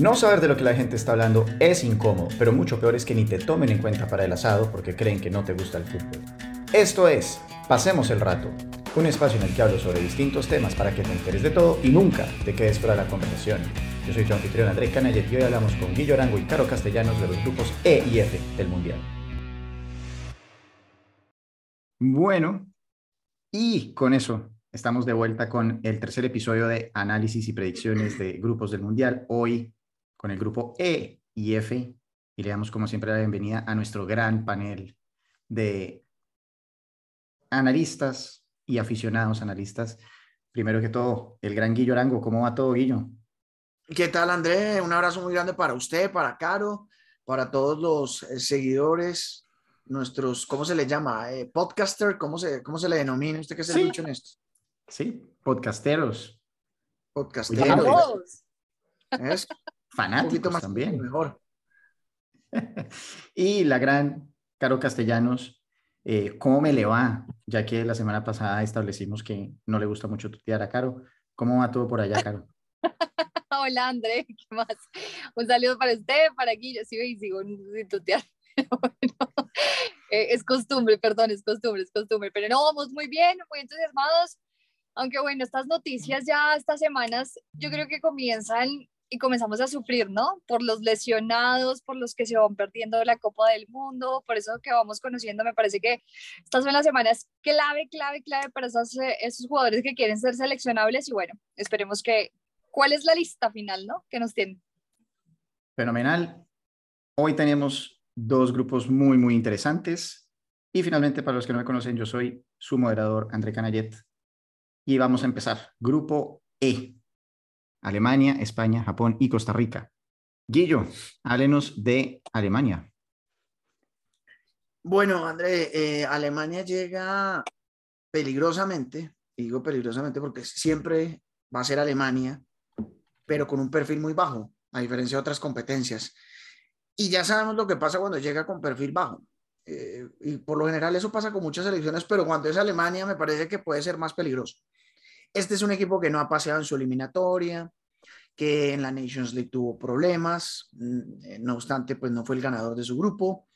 No saber de lo que la gente está hablando es incómodo, pero mucho peor es que ni te tomen en cuenta para el asado porque creen que no te gusta el fútbol. Esto es Pasemos el Rato, un espacio en el que hablo sobre distintos temas para que te enteres de todo y nunca te quedes fuera de la conversación. Yo soy tu anfitrión André Canayet y hoy hablamos con Guillo Arango y Caro Castellanos de los grupos E y F del Mundial. Bueno, y con eso estamos de vuelta con el tercer episodio de análisis y predicciones de grupos del Mundial. Hoy con el grupo E y F y le damos como siempre la bienvenida a nuestro gran panel de analistas y aficionados analistas. Primero que todo, el gran Guillo Arango, ¿cómo va todo, Guillo? ¿Qué tal, André? Un abrazo muy grande para usted, para Caro, para todos los eh, seguidores, nuestros, ¿cómo se le llama? Eh, podcaster, ¿cómo se, ¿cómo se le denomina? ¿Usted qué se sí. dicho en esto? Sí, podcasteros. Podcasteros. ¿Es? Fanáticos más también. Mejor. y la gran Caro Castellanos, eh, ¿cómo me le va? Ya que la semana pasada establecimos que no le gusta mucho tutear a Caro. ¿Cómo va todo por allá, Caro? Hola, André, ¿qué más? Un saludo para usted, para aquí, yo sigo y sigo sin tutear. bueno, eh, es costumbre, perdón, es costumbre, es costumbre, pero no, vamos muy bien, muy entusiasmados, aunque bueno, estas noticias ya estas semanas yo creo que comienzan y comenzamos a sufrir, ¿no? Por los lesionados, por los que se van perdiendo la Copa del Mundo, por eso que vamos conociendo, me parece que estas son las semanas clave, clave, clave para esos, eh, esos jugadores que quieren ser seleccionables y bueno, esperemos que, ¿cuál es la lista final, ¿no? Que nos tienen. Fenomenal. Hoy tenemos dos grupos muy, muy interesantes. Y finalmente, para los que no me conocen, yo soy su moderador, André Canayet. Y vamos a empezar. Grupo E. Alemania, España, Japón y Costa Rica. Guillo, háblenos de Alemania. Bueno, André, eh, Alemania llega peligrosamente, y digo peligrosamente porque siempre va a ser Alemania, pero con un perfil muy bajo, a diferencia de otras competencias. Y ya sabemos lo que pasa cuando llega con perfil bajo. Eh, y por lo general eso pasa con muchas selecciones, pero cuando es Alemania me parece que puede ser más peligroso. Este es un equipo que no ha paseado en su eliminatoria, que en la Nations League tuvo problemas, mm, eh, no obstante, pues no fue el ganador de su grupo,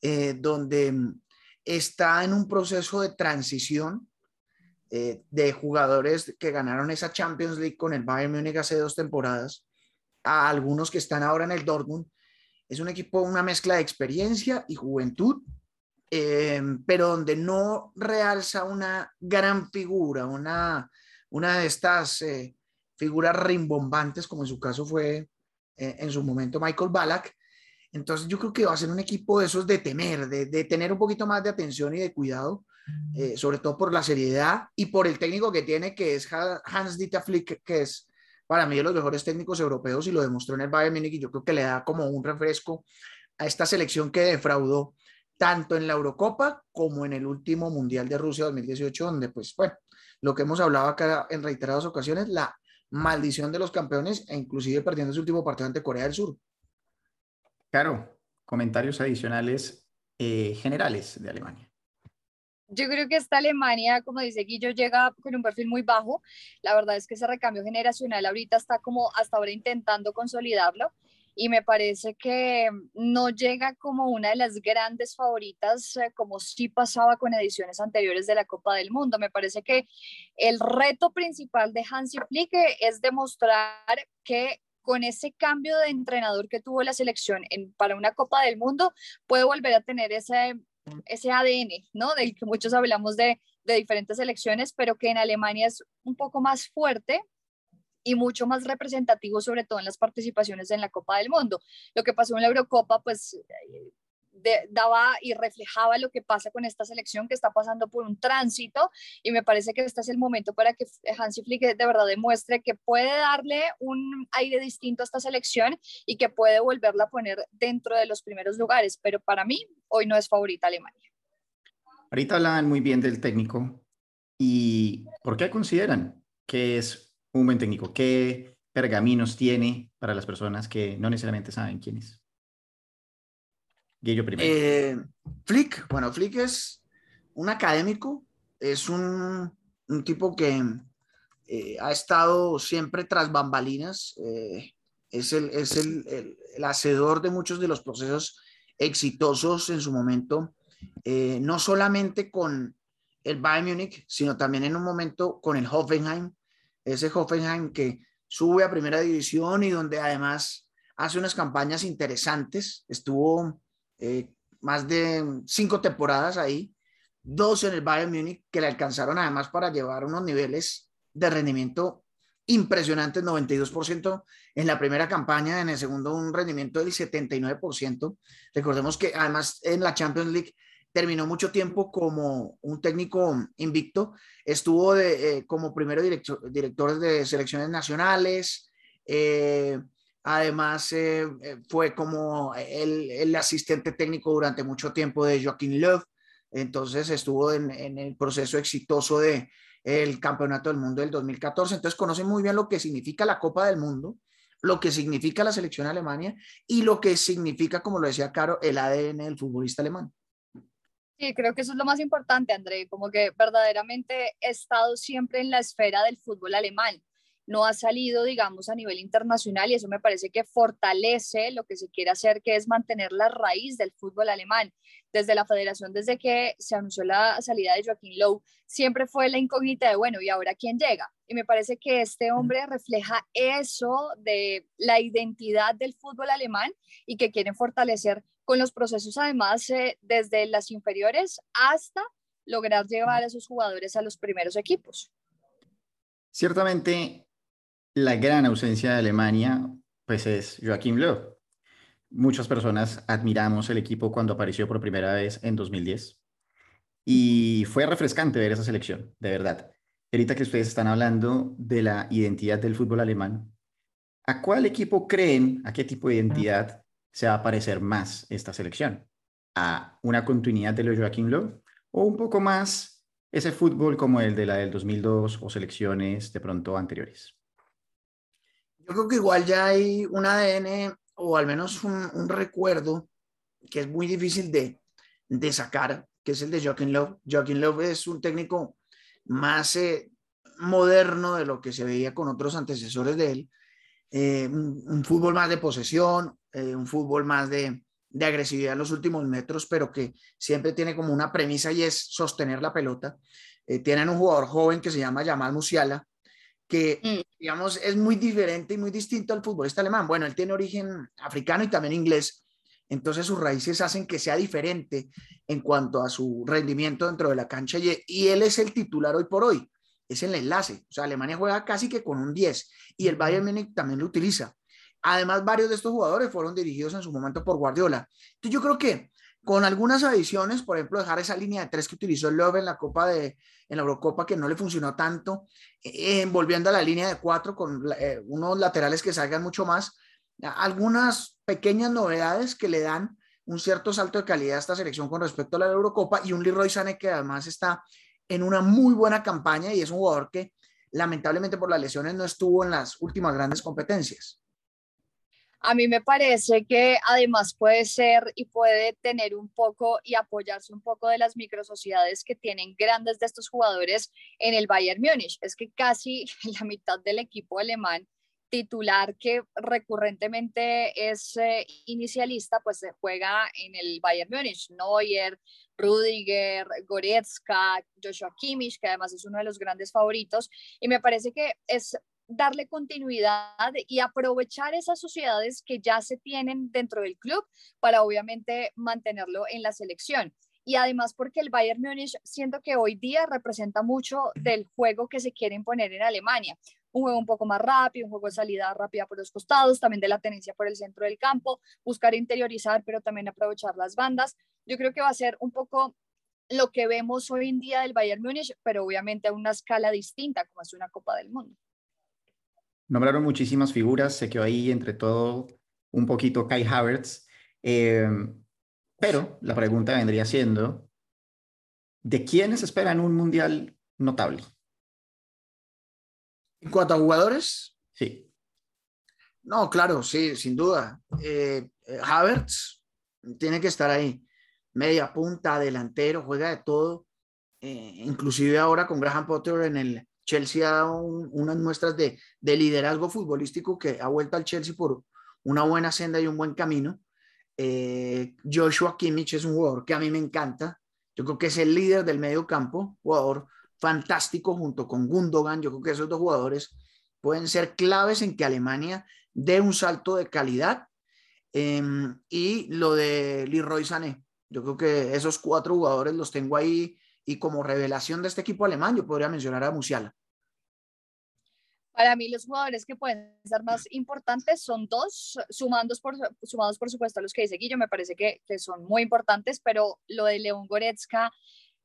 eh, donde mm, está en un proceso de transición eh, de jugadores que ganaron esa Champions League con el Bayern Múnich hace dos temporadas a algunos que están ahora en el Dortmund. Es un equipo, una mezcla de experiencia y juventud, pero donde no realza una gran figura, una, una de estas eh, figuras rimbombantes, como en su caso fue eh, en su momento Michael Ballack. Entonces yo creo que va a ser un equipo de esos de temer, de, de tener un poquito más de atención y de cuidado, eh, sobre todo por la seriedad y por el técnico que tiene, que es Hans Dieter Flick, que es para mí de los mejores técnicos europeos y lo demostró en el Bayern Múnich y yo creo que le da como un refresco a esta selección que defraudó tanto en la Eurocopa como en el último Mundial de Rusia 2018, donde pues bueno, lo que hemos hablado acá en reiteradas ocasiones, la maldición de los campeones e inclusive perdiendo su último partido ante Corea del Sur. Claro, comentarios adicionales eh, generales de Alemania. Yo creo que esta Alemania, como dice Guillo, llega con un perfil muy bajo. La verdad es que ese recambio generacional ahorita está como hasta ahora intentando consolidarlo y me parece que no llega como una de las grandes favoritas eh, como sí pasaba con ediciones anteriores de la Copa del Mundo. Me parece que el reto principal de Hansi Flick es demostrar que con ese cambio de entrenador que tuvo la selección para una Copa del Mundo puede volver a tener ese, ese ADN, ¿no? Del que muchos hablamos de, de diferentes selecciones, pero que en Alemania es un poco más fuerte y mucho más representativo, sobre todo en las participaciones en la Copa del Mundo. Lo que pasó en la Eurocopa, pues eh, daba y reflejaba lo que pasa con esta selección que está pasando por un tránsito y me parece que este es el momento para que Hansi Flick de verdad demuestre que puede darle un aire distinto a esta selección y que puede volverla a poner dentro de los primeros lugares, pero para mí hoy no es favorita Alemania. Ahorita hablaban muy bien del técnico y ¿por qué consideran que es un buen técnico? ¿Qué pergaminos tiene para las personas que no necesariamente saben quién es? Guillo primero. Eh, Flick, bueno, Flick es un académico, es un, un tipo que eh, ha estado siempre tras bambalinas, eh, es el, es el, el, hacedor de muchos de los procesos exitosos en su momento, no solamente con el Bayern Múnich, sino también en un momento con el Hoffenheim, ese Hoffenheim que sube a primera división y donde además hace unas campañas interesantes, estuvo eh, más de cinco temporadas ahí, dos en el Bayern Múnich que le alcanzaron además para llevar unos niveles de rendimiento impresionantes, 92% en la primera campaña, en el segundo un rendimiento del 79%. Recordemos que además en la Champions League terminó mucho tiempo como un técnico invicto, estuvo eh, como primero director, director de selecciones nacionales, eh, además eh, fue como el, asistente técnico durante mucho tiempo de Joaquín Löw, entonces estuvo en, el proceso exitoso de Campeonato del Mundo del 2014, entonces conoce muy bien lo que significa la Copa del Mundo, lo que significa la selección Alemania y lo que significa, como lo decía Caro, el ADN del futbolista alemán. Sí, creo que eso es lo más importante, André, como que verdaderamente he estado siempre en la esfera del fútbol alemán. No ha salido, digamos, a nivel internacional y eso me parece que fortalece lo que se quiere hacer, que es mantener la raíz del fútbol alemán. Desde la federación, desde que se anunció la salida de Joaquín Lowe, siempre fue la incógnita de, bueno, ¿y ahora quién llega? Y me parece que este hombre refleja eso de la identidad del fútbol alemán y que quieren fortalecer con los procesos además eh, desde las inferiores hasta lograr llevar a esos jugadores a los primeros equipos. Ciertamente, la gran ausencia de Alemania pues es Joachim Löw. Muchas personas admiramos el equipo cuando apareció por primera vez en 2010 y fue refrescante ver esa selección, de verdad. Ahorita que ustedes están hablando de la identidad del fútbol alemán, ¿a cuál equipo creen, a qué tipo de identidad se va a parecer más esta selección a una continuidad de lo Joaquín Lowe o un poco más ese fútbol como el de la del 2002 o selecciones de pronto anteriores? Yo creo que igual ya hay un ADN o al menos un, recuerdo que es muy difícil de, de, sacar, que es el de Joaquín Love. Joaquín Love es un técnico más eh, moderno de lo que se veía con otros antecesores de él. Eh, un, fútbol más de posesión, eh, un fútbol más de, agresividad en los últimos metros, pero que siempre tiene como una premisa y es sostener la pelota. Eh, tienen un jugador joven que se llama Jamal Musiala, que, mm. digamos, es muy diferente y muy distinto al futbolista alemán. Bueno, él tiene origen africano y también inglés, entonces sus raíces hacen que sea diferente en cuanto a su rendimiento dentro de la cancha y, y él es el titular hoy por hoy, es el enlace. O sea, Alemania juega casi que con un 10 y el Bayern Múnich también lo utiliza. Además, varios de estos jugadores fueron dirigidos en su momento por Guardiola. Entonces, yo creo que con algunas adiciones, por ejemplo, dejar esa línea de tres que utilizó el Love en la Copa de, en la Eurocopa, que no le funcionó tanto, eh, volviendo a la línea de cuatro con eh, unos laterales que salgan mucho más, algunas pequeñas novedades que le dan un cierto salto de calidad a esta selección con respecto a la Eurocopa y un Leroy Sané que además está en una muy buena campaña y es un jugador que lamentablemente por las lesiones no estuvo en las últimas grandes competencias. A mí me parece que además puede ser y puede tener un poco y apoyarse un poco de las microsociedades que tienen grandes de estos jugadores en el Bayern Múnich. Es que casi la mitad del equipo alemán titular que recurrentemente es eh, inicialista, pues se juega en el Bayern Múnich. Neuer, Rudiger, Goretzka, Joshua Kimmich, que además es uno de los grandes favoritos. Y me parece que es darle continuidad y aprovechar esas sociedades que ya se tienen dentro del club para obviamente mantenerlo en la selección. Y además porque el Bayern Múnich siento que hoy día representa mucho del juego que se quiere imponer en Alemania. Un juego un poco más rápido, un juego de salida rápida por los costados, también de la tenencia por el centro del campo, buscar interiorizar, pero también aprovechar las bandas. Yo creo que va a ser un poco lo que vemos hoy en día del Bayern Múnich, pero obviamente a una escala distinta, como es una Copa del Mundo. Nombraron muchísimas figuras, se quedó ahí entre todo un poquito Kai Havertz, em, pero la pregunta vendría siendo, ¿de quiénes esperan un mundial notable? En cuanto a jugadores. Sí. No, claro, sí, sin duda. Eh, eh, Havertz tiene que estar ahí. Media punta, delantero, juega de todo. Eh, inclusive ahora con Graham Potter en el Chelsea ha dado unas muestras de, de, liderazgo futbolístico que ha vuelto al Chelsea por una buena senda y un buen camino. Eh, Joshua Kimmich es un jugador que a mí me encanta. Yo creo que es el líder del medio campo, jugador fantástico junto con Gundogan. Yo creo que esos dos jugadores pueden ser claves en que Alemania dé un salto de calidad. Em, y lo de Leroy Sané. Yo creo que esos cuatro jugadores los tengo ahí y como revelación de este equipo alemán yo podría mencionar a Musiala. Para mí los jugadores que pueden ser más importantes son dos, sumados por, sumados por supuesto a los que dice Guillo, me parece que, que son muy importantes, pero lo de León Goretzka,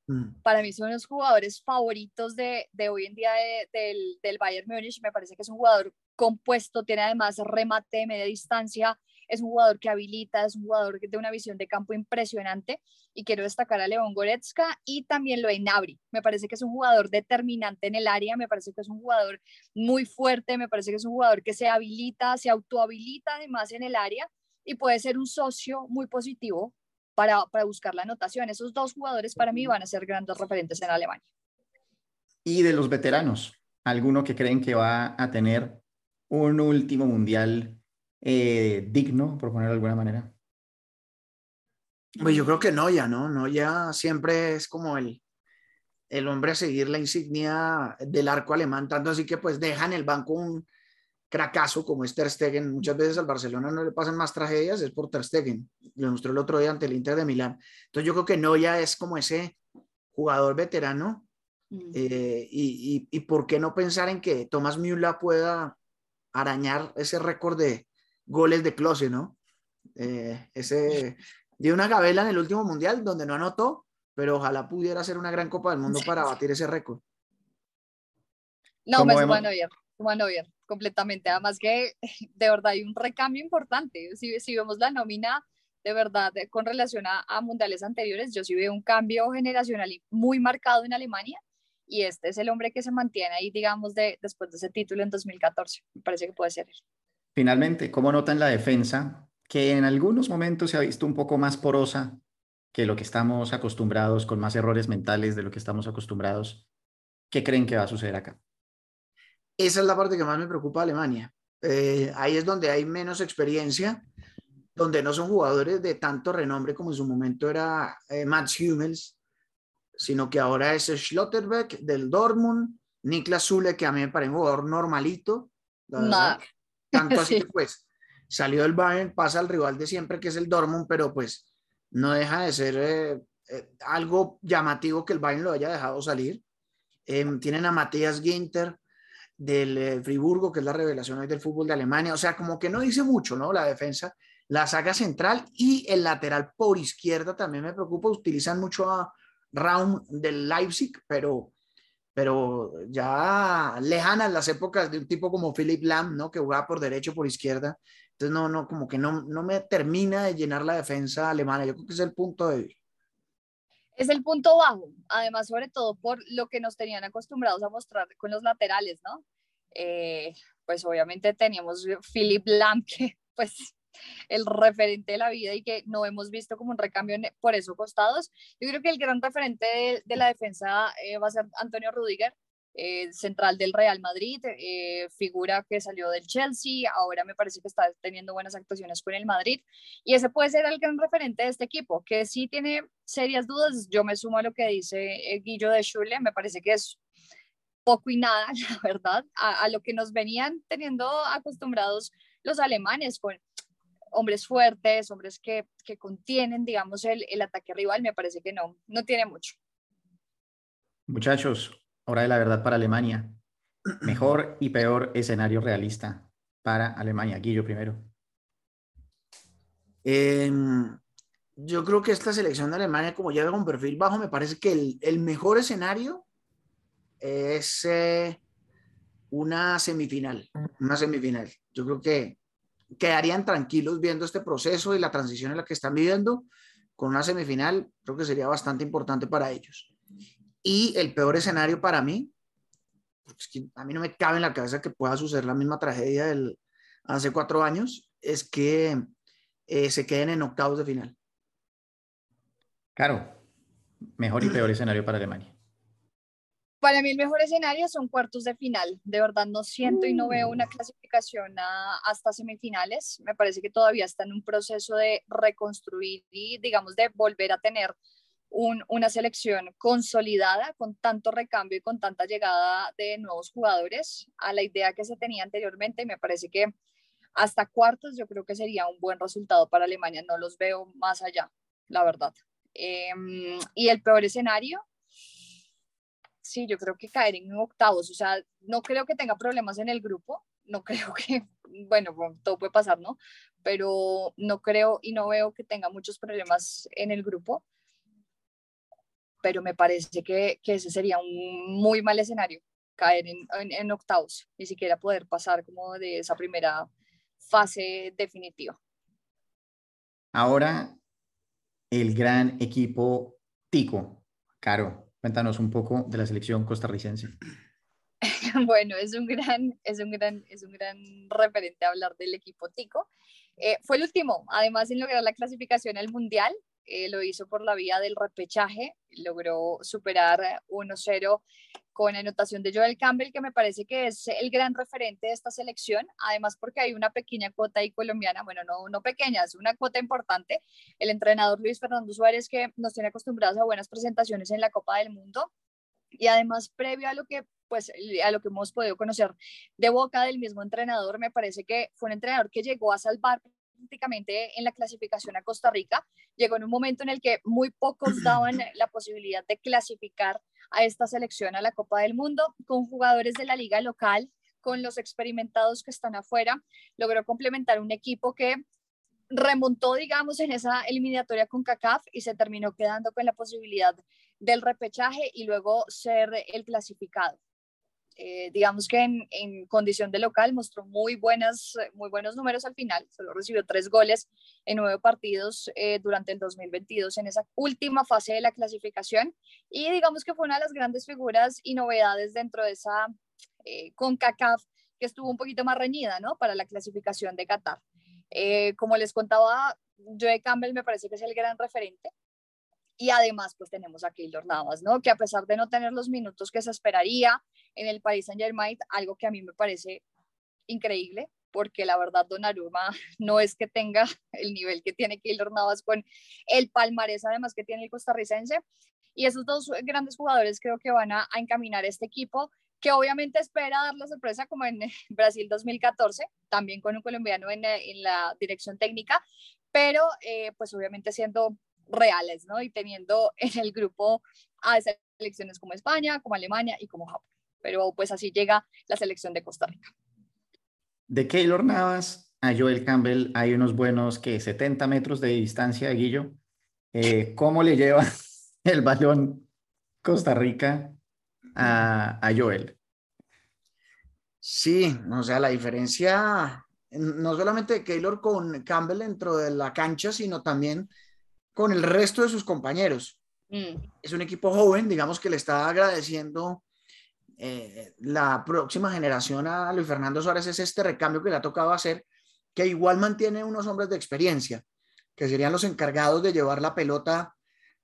mm. para mí son los jugadores favoritos de, de hoy en día del, del Bayern Múnich, me parece que es un jugador compuesto, tiene además remate de media distancia, es un jugador que habilita, es un jugador de una visión de campo impresionante y quiero destacar a León Goretzka y también lo de Nabri. Me parece que es un jugador determinante en el área, me parece que es un jugador muy fuerte, me parece que es un jugador que se habilita, se autohabilita además en el área y puede ser un socio muy positivo para, para buscar la anotación. Esos dos jugadores para mí van a ser grandes referentes en Alemania. Y de los veteranos, alguno que creen que va a tener un último mundial eh, digno, por ponerlo de alguna manera? Pues yo creo que no, ya no, no, ya siempre es como el, el hombre a seguir la insignia del arco alemán, tanto así que pues deja en el banco un cracazo como es Ter Stegen. Muchas veces al Barcelona no le pasan más tragedias, es por Ter Stegen. Lo mostró el otro día ante el Inter de Milán. Entonces yo creo que no, ya es como ese jugador veterano. Mm. Eh, y, y, y, por qué no pensar en que Thomas Müller pueda arañar ese récord de, goles de Close, ¿no? Eh, ese dio una gabela en el último mundial donde no anotó, pero ojalá pudiera ser una gran Copa del Mundo para batir ese récord. No, me sumo a bien, completamente. Además que de verdad hay un recambio importante. Si, si vemos la nómina de verdad con relación a, a, mundiales anteriores, yo sí veo un cambio generacional muy marcado en Alemania y este es el hombre que se mantiene ahí, digamos, de, después de ese título en 2014. Me parece que puede ser. Finalmente, ¿cómo notan la defensa que en algunos momentos se ha visto un poco más porosa que lo que estamos acostumbrados, con más errores mentales de lo que estamos acostumbrados? ¿Qué creen que va a suceder acá? Esa es la parte que más me preocupa Alemania. Eh, ahí es donde hay menos experiencia, donde no son jugadores de tanto renombre como en su momento era eh, Mats Hummels, sino que ahora es Schlotterbeck del Dortmund, Niklas Zule, que a mí me parece un jugador normalito. Tanto así que pues salió del Bayern, pasa al rival de siempre que es el Dortmund, pero pues no deja de ser eh, eh, algo llamativo que el Bayern lo haya dejado salir. Em, tienen a Matías Ginter del eh, Friburgo, que es la revelación hoy del fútbol de Alemania. O sea, como que no dice mucho, ¿no? La defensa, la saga central y el lateral por izquierda también me preocupa. Utilizan mucho a Raum del Leipzig, pero pero ya lejanas las épocas de un tipo como Philip Lam, ¿no? Que jugaba por derecho, por izquierda. Entonces, no, no, como que no, no me termina de llenar la defensa alemana. Yo creo que es el punto de Es el punto bajo, además, sobre todo por lo que nos tenían acostumbrados a mostrar con los laterales, ¿no? Eh, pues obviamente teníamos Philip Lam, que pues el referente de la vida y que no hemos visto como un recambio por esos costados. Yo creo que el gran referente de, la defensa eh, va a ser Antonio Rudiger, eh, central del Real Madrid, eh, figura que salió del Chelsea, ahora me parece que está teniendo buenas actuaciones con el Madrid y ese puede ser el gran referente de este equipo, que sí tiene serias dudas, yo me sumo a lo que dice Guillo de Schule, me parece que es poco y nada, la verdad, a lo que nos venían teniendo acostumbrados los alemanes con hombres fuertes, hombres que, que contienen, digamos, el, el, ataque rival, me parece que no, no tiene mucho. Muchachos, hora de la verdad para Alemania. Mejor y peor escenario realista para Alemania. Guillo primero. Eh, yo creo que esta selección de Alemania, como llega con perfil bajo, me parece que el, el mejor escenario es eh, una semifinal. Una semifinal. Yo creo que quedarían tranquilos viendo este proceso y la transición en la que están viviendo. Con una semifinal, creo que sería bastante importante para ellos. Y el peor escenario para mí, que a mí no me cabe en la cabeza que pueda suceder la misma tragedia del hace cuatro años, es que eh, se queden en octavos de final. Claro, mejor y peor escenario para Alemania. Para mí el mejor escenario son cuartos de final. De verdad no siento y no veo una mm. clasificación hasta semifinales. Me parece que todavía está en un proceso de reconstruir y, digamos, de volver a tener una selección consolidada con tanto recambio y con tanta llegada de nuevos jugadores a la idea que se tenía anteriormente. Y me parece que hasta cuartos yo creo que sería un buen resultado para Alemania. No los veo más allá, la verdad. Em, y el peor escenario, sí, yo creo que caer en octavos. O sea, no creo que tenga problemas en el grupo. No creo que, bueno, todo puede pasar, ¿no? Pero no creo y no veo que tenga muchos problemas en el grupo pero me parece que, ese sería un muy mal escenario, caer en, en, octavos, ni siquiera poder pasar como de esa primera fase definitiva. Ahora, el gran equipo Tico. Caro, cuéntanos un poco de la selección costarricense. bueno, es un gran, es un gran, es un gran referente hablar del equipo Tico. Eh, fue el último, además, en lograr la clasificación al Mundial. Eh, lo hizo por la vía del repechaje, logró superar 1-0 con anotación de Joel Campbell, que me parece que es el gran referente de esta selección, además porque hay una pequeña cuota ahí colombiana, bueno, no, no pequeña, es una cuota importante, el entrenador Luis Fernando Suárez, que nos tiene acostumbrados a buenas presentaciones en la Copa del Mundo, y además previo a lo que pues a lo que hemos podido conocer de boca del mismo entrenador, me parece que fue un entrenador que llegó a salvar prácticamente en la clasificación a Costa Rica. Llegó en un momento en el que muy pocos daban la posibilidad de clasificar a esta selección a la Copa del Mundo con jugadores de la liga local, con los experimentados que están afuera. Logró complementar un equipo que remontó, digamos, en esa eliminatoria con CACAF y se terminó quedando con la posibilidad del repechaje y luego ser el clasificado. Eh, digamos que en, condición de local mostró muy, buenas, muy buenos números al final, solo recibió tres goles en nueve partidos eh, durante el 2022 en esa última fase de la clasificación y digamos que fue una de las grandes figuras y novedades dentro de esa eh, CONCACAF que estuvo un poquito más reñida ¿no? para la clasificación de Qatar. como les contaba, Joe Campbell me parece que es el gran referente y además, pues tenemos a Keylor Navas, ¿no? Que a pesar de no tener los minutos que se esperaría en el Paris Saint Germain, algo que a mí me parece increíble, porque la verdad Donnarumma no es que tenga el nivel que tiene Keylor Navas con el palmarés además que tiene el costarricense. Y esos dos grandes jugadores creo que van a, encaminar este equipo que obviamente espera dar la sorpresa como en Brasil 2014, también con un colombiano en, la dirección técnica, pero eh, pues obviamente siendo reales, ¿no? Y teniendo en el grupo a selecciones como España, como Alemania y como Japón. Pero pues así llega la selección de Costa Rica. De Keylor Navas a Joel Campbell hay unos buenos que 70 metros de distancia, Guillo. Eh, ¿Cómo le lleva el balón Costa Rica a, a Joel? Sí, o sea, la diferencia no solamente de Keylor con Campbell dentro de la cancha, sino también con el resto de sus compañeros. Mm. Es un equipo joven, digamos que le está agradeciendo eh, la próxima generación a Luis Fernando Suárez, es este recambio que le ha tocado hacer, que igual mantiene unos hombres de experiencia, que serían los encargados de llevar la pelota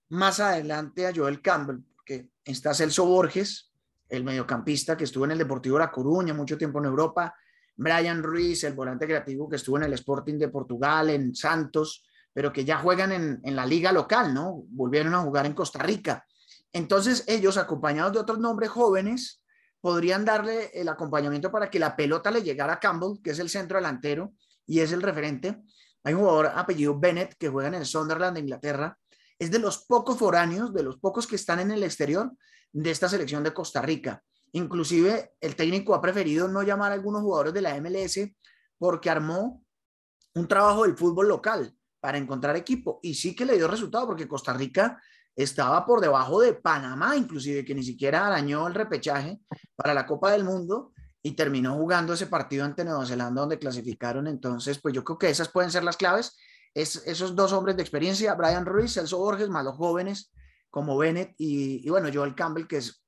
más adelante a Joel Campbell, que está Celso Borges, el mediocampista que estuvo en el Deportivo La Coruña mucho tiempo en Europa, Brian Ruiz, el volante creativo que estuvo en el Sporting de Portugal, en Santos, pero que ya juegan en, la liga local, ¿no? Volvieron a jugar en Costa Rica. Entonces ellos, acompañados de otros nombres jóvenes, podrían darle el acompañamiento para que la pelota le llegara a Campbell, que es el centro delantero y es el referente. Hay un jugador apellido Bennett que juega en el Sunderland de Inglaterra. Es de los pocos foráneos, de los pocos que están en el exterior de esta selección de Costa Rica. Inclusive el técnico ha preferido no llamar a algunos jugadores de la MLS porque armó un trabajo del fútbol local para encontrar equipo. Y sí que le dio resultado porque Costa Rica estaba por debajo de Panamá, inclusive que ni siquiera arañó el repechaje para la Copa del Mundo y terminó jugando ese partido ante Nueva Zelanda donde clasificaron. Entonces, pues yo creo que esas pueden ser las claves. Es, esos dos hombres de experiencia, Brian Ruiz, Celso Borges, más los jóvenes como Bennett y, y bueno, Joel Campbell, que es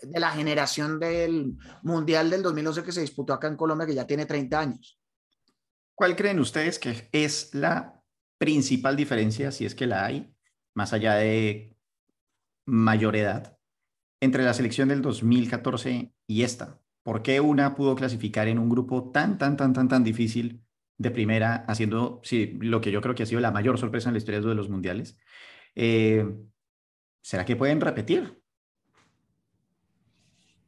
de la generación del Mundial del 2011 que se disputó acá en Colombia, que ya tiene 30 años. ¿Cuál creen ustedes que es la principal diferencia, si es que la hay, más allá de mayor edad, entre la selección del 2014 y esta, ¿por qué una pudo clasificar en un grupo tan, tan, tan, tan, tan difícil de primera, haciendo sí, lo que yo creo que ha sido la mayor sorpresa en la historia de los mundiales? Eh, ¿Será que pueden repetir?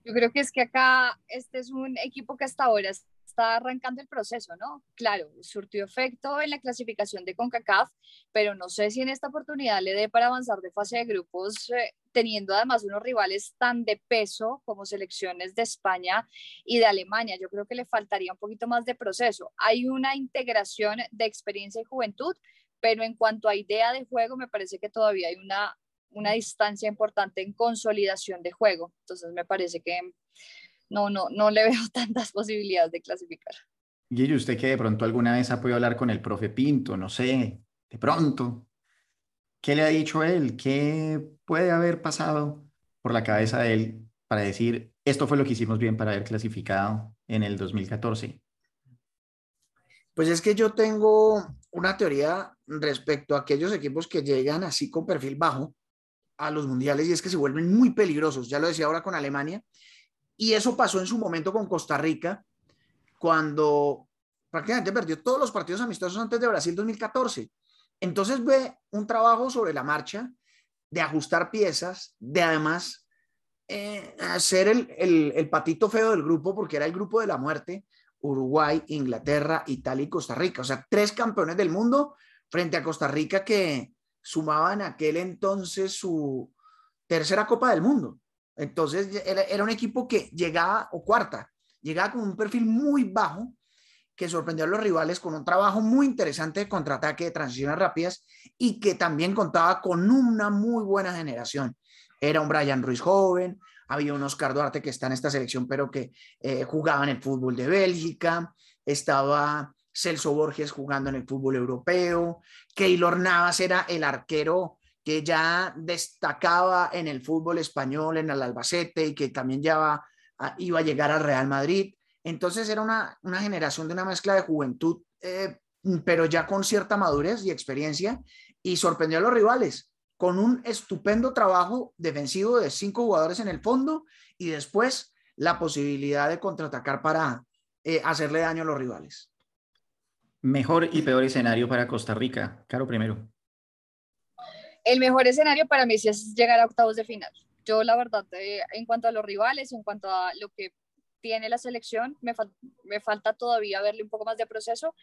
Yo creo que es que acá este es un equipo que hasta ahora está arrancando el proceso, ¿no? Claro, surtió efecto en la clasificación de CONCACAF, pero no sé si en esta oportunidad le dé para avanzar de fase de grupos, eh, teniendo además unos rivales tan de peso como selecciones de España y de Alemania. Yo creo que le faltaría un poquito más de proceso. Hay una integración de experiencia y juventud, pero en cuanto a idea de juego, me parece que todavía hay una una distancia importante en consolidación de juego. Entonces me parece que no, no, no le veo tantas posibilidades de clasificar. Y usted que de pronto alguna vez ha podido hablar con el profe Pinto, no sé, de pronto, ¿qué le ha dicho él? ¿Qué puede haber pasado por la cabeza de él para decir, esto fue lo que hicimos bien para haber clasificado en el 2014? Pues es que yo tengo una teoría respecto a aquellos equipos que llegan así con perfil bajo, a los mundiales y es que se vuelven muy peligrosos. Ya lo decía ahora con Alemania. Y eso pasó en su momento con Costa Rica, cuando prácticamente perdió todos los partidos amistosos antes de Brasil 2014. Entonces ve un trabajo sobre la marcha de ajustar piezas, de además eh, hacer el, el, el patito feo del grupo, porque era el grupo de la muerte, Uruguay, Inglaterra, Italia y Costa Rica. O sea, tres campeones del mundo frente a Costa Rica que, sumaba en aquel entonces su tercera Copa del Mundo. Entonces era, un equipo que llegaba, o cuarta, llegaba con un perfil muy bajo, que sorprendió a los rivales con un trabajo muy interesante de contraataque, de transiciones rápidas y que también contaba con una muy buena generación. Era un Brian Ruiz joven, había un Oscar Duarte que está en esta selección, pero que eh, jugaba en el fútbol de Bélgica, estaba Celso Borges jugando en el fútbol europeo, Keylor Navas era el arquero que ya destacaba en el fútbol español, en el Albacete y que también ya iba a llegar al Real Madrid. Entonces era una, generación de una mezcla de juventud, eh, pero ya con cierta madurez y experiencia y sorprendió a los rivales con un estupendo trabajo defensivo de cinco jugadores en el fondo y después la posibilidad de contraatacar para eh, hacerle daño a los rivales. Mejor y peor escenario para Costa Rica. Caro primero. El mejor escenario para mí sí es llegar a octavos de final. Yo la verdad, eh, en cuanto a los rivales, en cuanto a lo que tiene la selección, me, me, falta todavía verle un poco más de proceso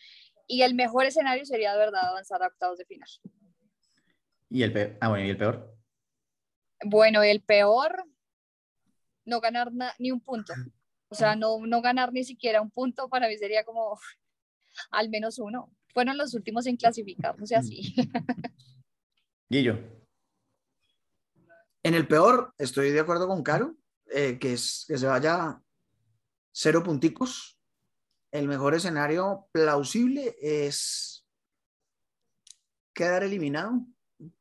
y el mejor escenario sería de verdad avanzar a octavos de final. ¿Y el peor? Ah, bueno, ¿y el peor? Bueno, el peor, no ganar ni un punto. O sea, no, no ganar ni siquiera un punto para mí sería como al menos uno. Fueron los últimos en clasificar, no sé así. Guillo. En el peor, estoy de acuerdo con Caro, eh, que, es, que se vaya cero punticos. El mejor escenario plausible es quedar eliminado,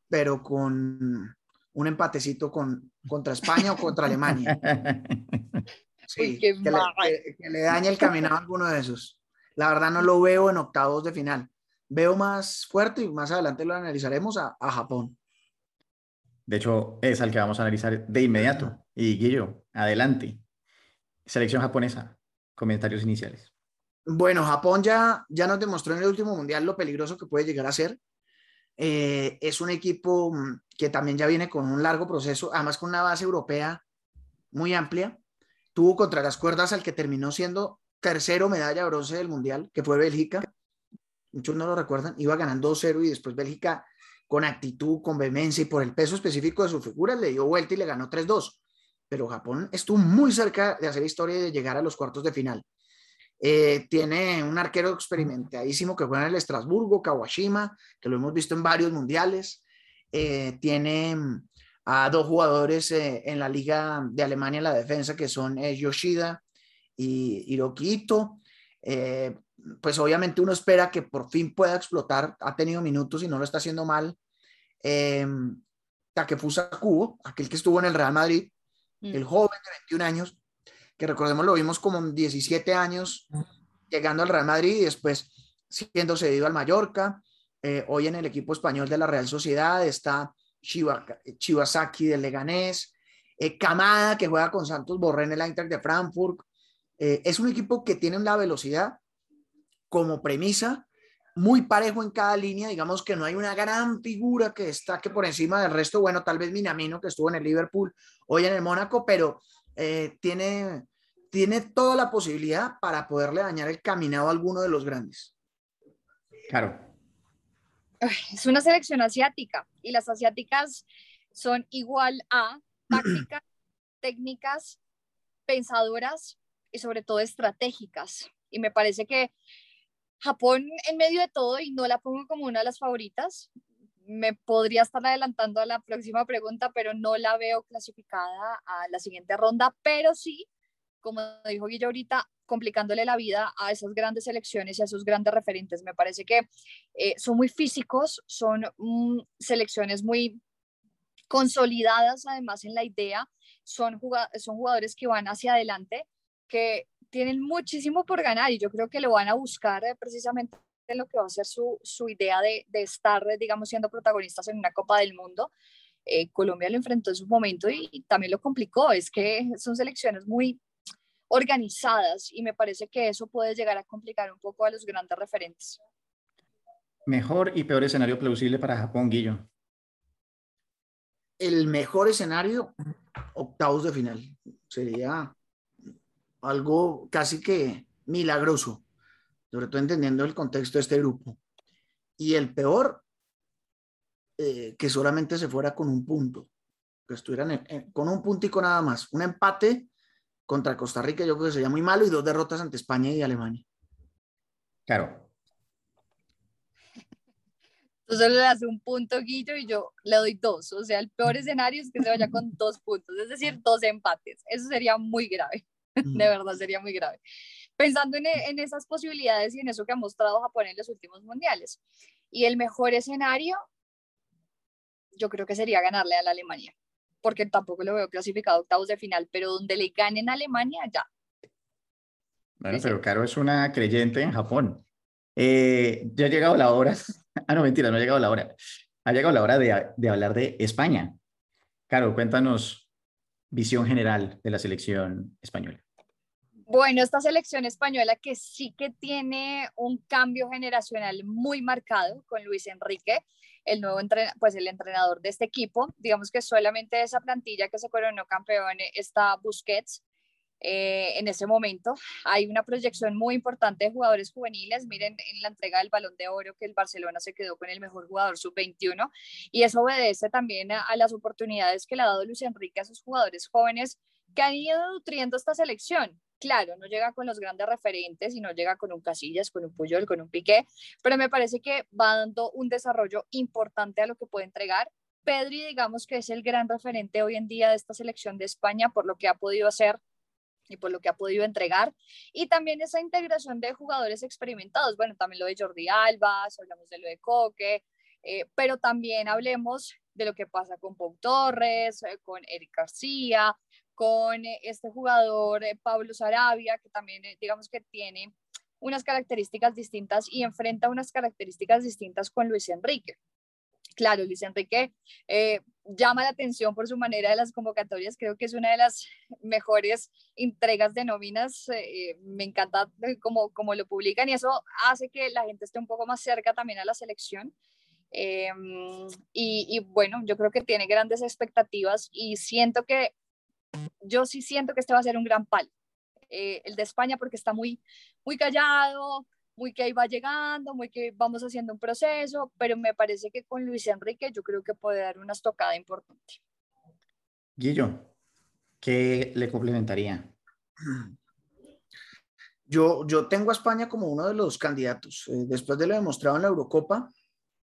pero con un empatecito con, contra España o contra Alemania. Sí, que, le, que, le, dañe el caminado a alguno de esos la verdad no lo veo en octavos de final. Veo más fuerte y más adelante lo analizaremos a, Japón. De hecho, es al que vamos a analizar de inmediato. Y Guillo, adelante. Selección japonesa, comentarios iniciales. Bueno, Japón ya, ya nos demostró en el último mundial lo peligroso que puede llegar a ser. Eh, es un equipo mm, que también ya viene con un largo proceso, además con una base europea muy amplia. Tuvo contra las cuerdas al que terminó siendo tercero medalla bronce del Mundial, que fue Bélgica. Muchos no lo recuerdan. Iba ganando 2-0 y después Bélgica, con actitud, con vehemencia y por el peso específico de su figura, le dio vuelta y le ganó 3-2. Pero Japón estuvo muy cerca de hacer historia y de llegar a los cuartos de final. Eh, tiene un arquero experimentadísimo que juega en el Estrasburgo, Kawashima, que lo hemos visto en varios mundiales. Eh, tiene mm, a dos jugadores eh, en la Liga de Alemania en la defensa, que son Yoshida y Hiroquito. Eh, pues obviamente uno espera que por fin pueda explotar. Ha tenido minutos y no lo está haciendo mal. Eh, Takefusa Kubo, aquel que estuvo en el Real Madrid, mm. el joven de 21 años, que recordemos lo vimos como 17 años llegando al Real Madrid y después siendo cedido al Mallorca. Eh, hoy en el equipo español de la Real Sociedad está Chivasaki del Leganés, Camada, que juega con Santos Borré en el Eintracht de Frankfurt. es un equipo que tiene la velocidad como premisa muy parejo en cada línea, digamos que no hay una gran figura que destaque por encima del resto, bueno, tal vez Minamino que estuvo en el Liverpool, hoy en el Mónaco, pero eh, tiene, tiene toda la posibilidad para poderle dañar el caminado a alguno de los grandes. Claro. Es una selección asiática y las asiáticas son igual a tácticas, técnicas, pensadoras y sobre todo estratégicas. Y me parece que Japón en medio de todo y no la pongo como una de las favoritas. Me podría estar adelantando a la próxima pregunta, pero no la veo clasificada a la siguiente ronda, pero sí, como dijo Guillo ahorita, complicándole la vida a esas grandes selecciones y a esos grandes referentes. Me parece que eh, son muy físicos, son mm, selecciones muy consolidadas además en la idea, son, son jugadores que van hacia adelante, que tienen muchísimo por ganar y yo creo que lo van a buscar eh, precisamente en lo que va a ser su, su idea de, de, estar, eh, digamos, siendo protagonistas en una Copa del Mundo. Eh, Colombia lo enfrentó en su momento y, también lo complicó. Es que son selecciones muy organizadas y me parece que eso puede llegar a complicar un poco a los grandes referentes. Mejor y peor escenario plausible para Japón, Guillo. El mejor escenario, octavos de final. Sería algo casi que milagroso, sobre todo entendiendo el contexto de este grupo. Y el peor, eh, que solamente se fuera con un punto, que estuvieran con un puntico nada más. Un empate contra Costa Rica, yo creo que sería muy malo, y dos derrotas ante España y Alemania. Claro. Entonces le das un punto, Guillo, y yo le doy dos. O sea, el peor escenario es que se vaya con dos puntos, es decir, dos empates. Eso sería muy grave. de verdad sería muy grave. Pensando en, en, esas posibilidades y en eso que ha mostrado Japón en los últimos mundiales. Y el mejor escenario, yo creo que sería ganarle a la Alemania, porque tampoco lo veo clasificado octavos de final, pero donde le ganen a Alemania, ya. Bueno, pero Caro es una creyente en Japón. Eh, ya ha llegado la hora. Ah, no, mentira, no ha llegado la hora. Ha llegado la hora de, de hablar de España. Caro, cuéntanos visión general de la selección española. Bueno, esta selección española que sí que tiene un cambio generacional muy marcado con Luis Enrique, el nuevo pues el entrenador de este equipo. Digamos que solamente esa plantilla que se coronó campeón está Busquets, eh, en ese momento. Hay una proyección muy importante de jugadores juveniles. Miren en la entrega del balón de oro que el Barcelona se quedó con el mejor jugador sub-21 y eso obedece también a, a, las oportunidades que le ha dado Luis Enrique a sus jugadores jóvenes que han ido nutriendo esta selección. Claro, no llega con los grandes referentes y no llega con un Casillas, con un Puyol, con un Piqué, pero me parece que va dando un desarrollo importante a lo que puede entregar. Pedri, digamos que es el gran referente hoy en día de esta selección de España por lo que ha podido hacer y por lo que ha podido entregar. Y también esa integración de jugadores experimentados. Bueno, también lo de Jordi Alba, hablamos de lo de Coque, eh, pero también hablemos de lo que pasa con Pau Torres, eh, con Eric García, con eh, este jugador eh, Pablo Sarabia, que también eh, digamos que tiene unas características distintas y enfrenta unas características distintas con Luis Enrique. Claro, Luis Enrique llama la atención por su manera de las convocatorias, creo que es una de las mejores entregas de nóminas, me encanta cómo, cómo lo publican y eso hace que la gente esté un poco más cerca también a la selección. Em, y, bueno, yo creo que tiene grandes expectativas y siento que yo sí siento que este va a ser un gran palo. Eh, el de España porque está muy, muy callado, muy que ahí va llegando, muy que vamos haciendo un proceso, pero me parece que con Luis Enrique yo creo que puede dar una estocada importante. Guillo, ¿qué le complementaría? Yo, yo tengo a España como uno de los candidatos. Eh, después de lo demostrado en la Eurocopa,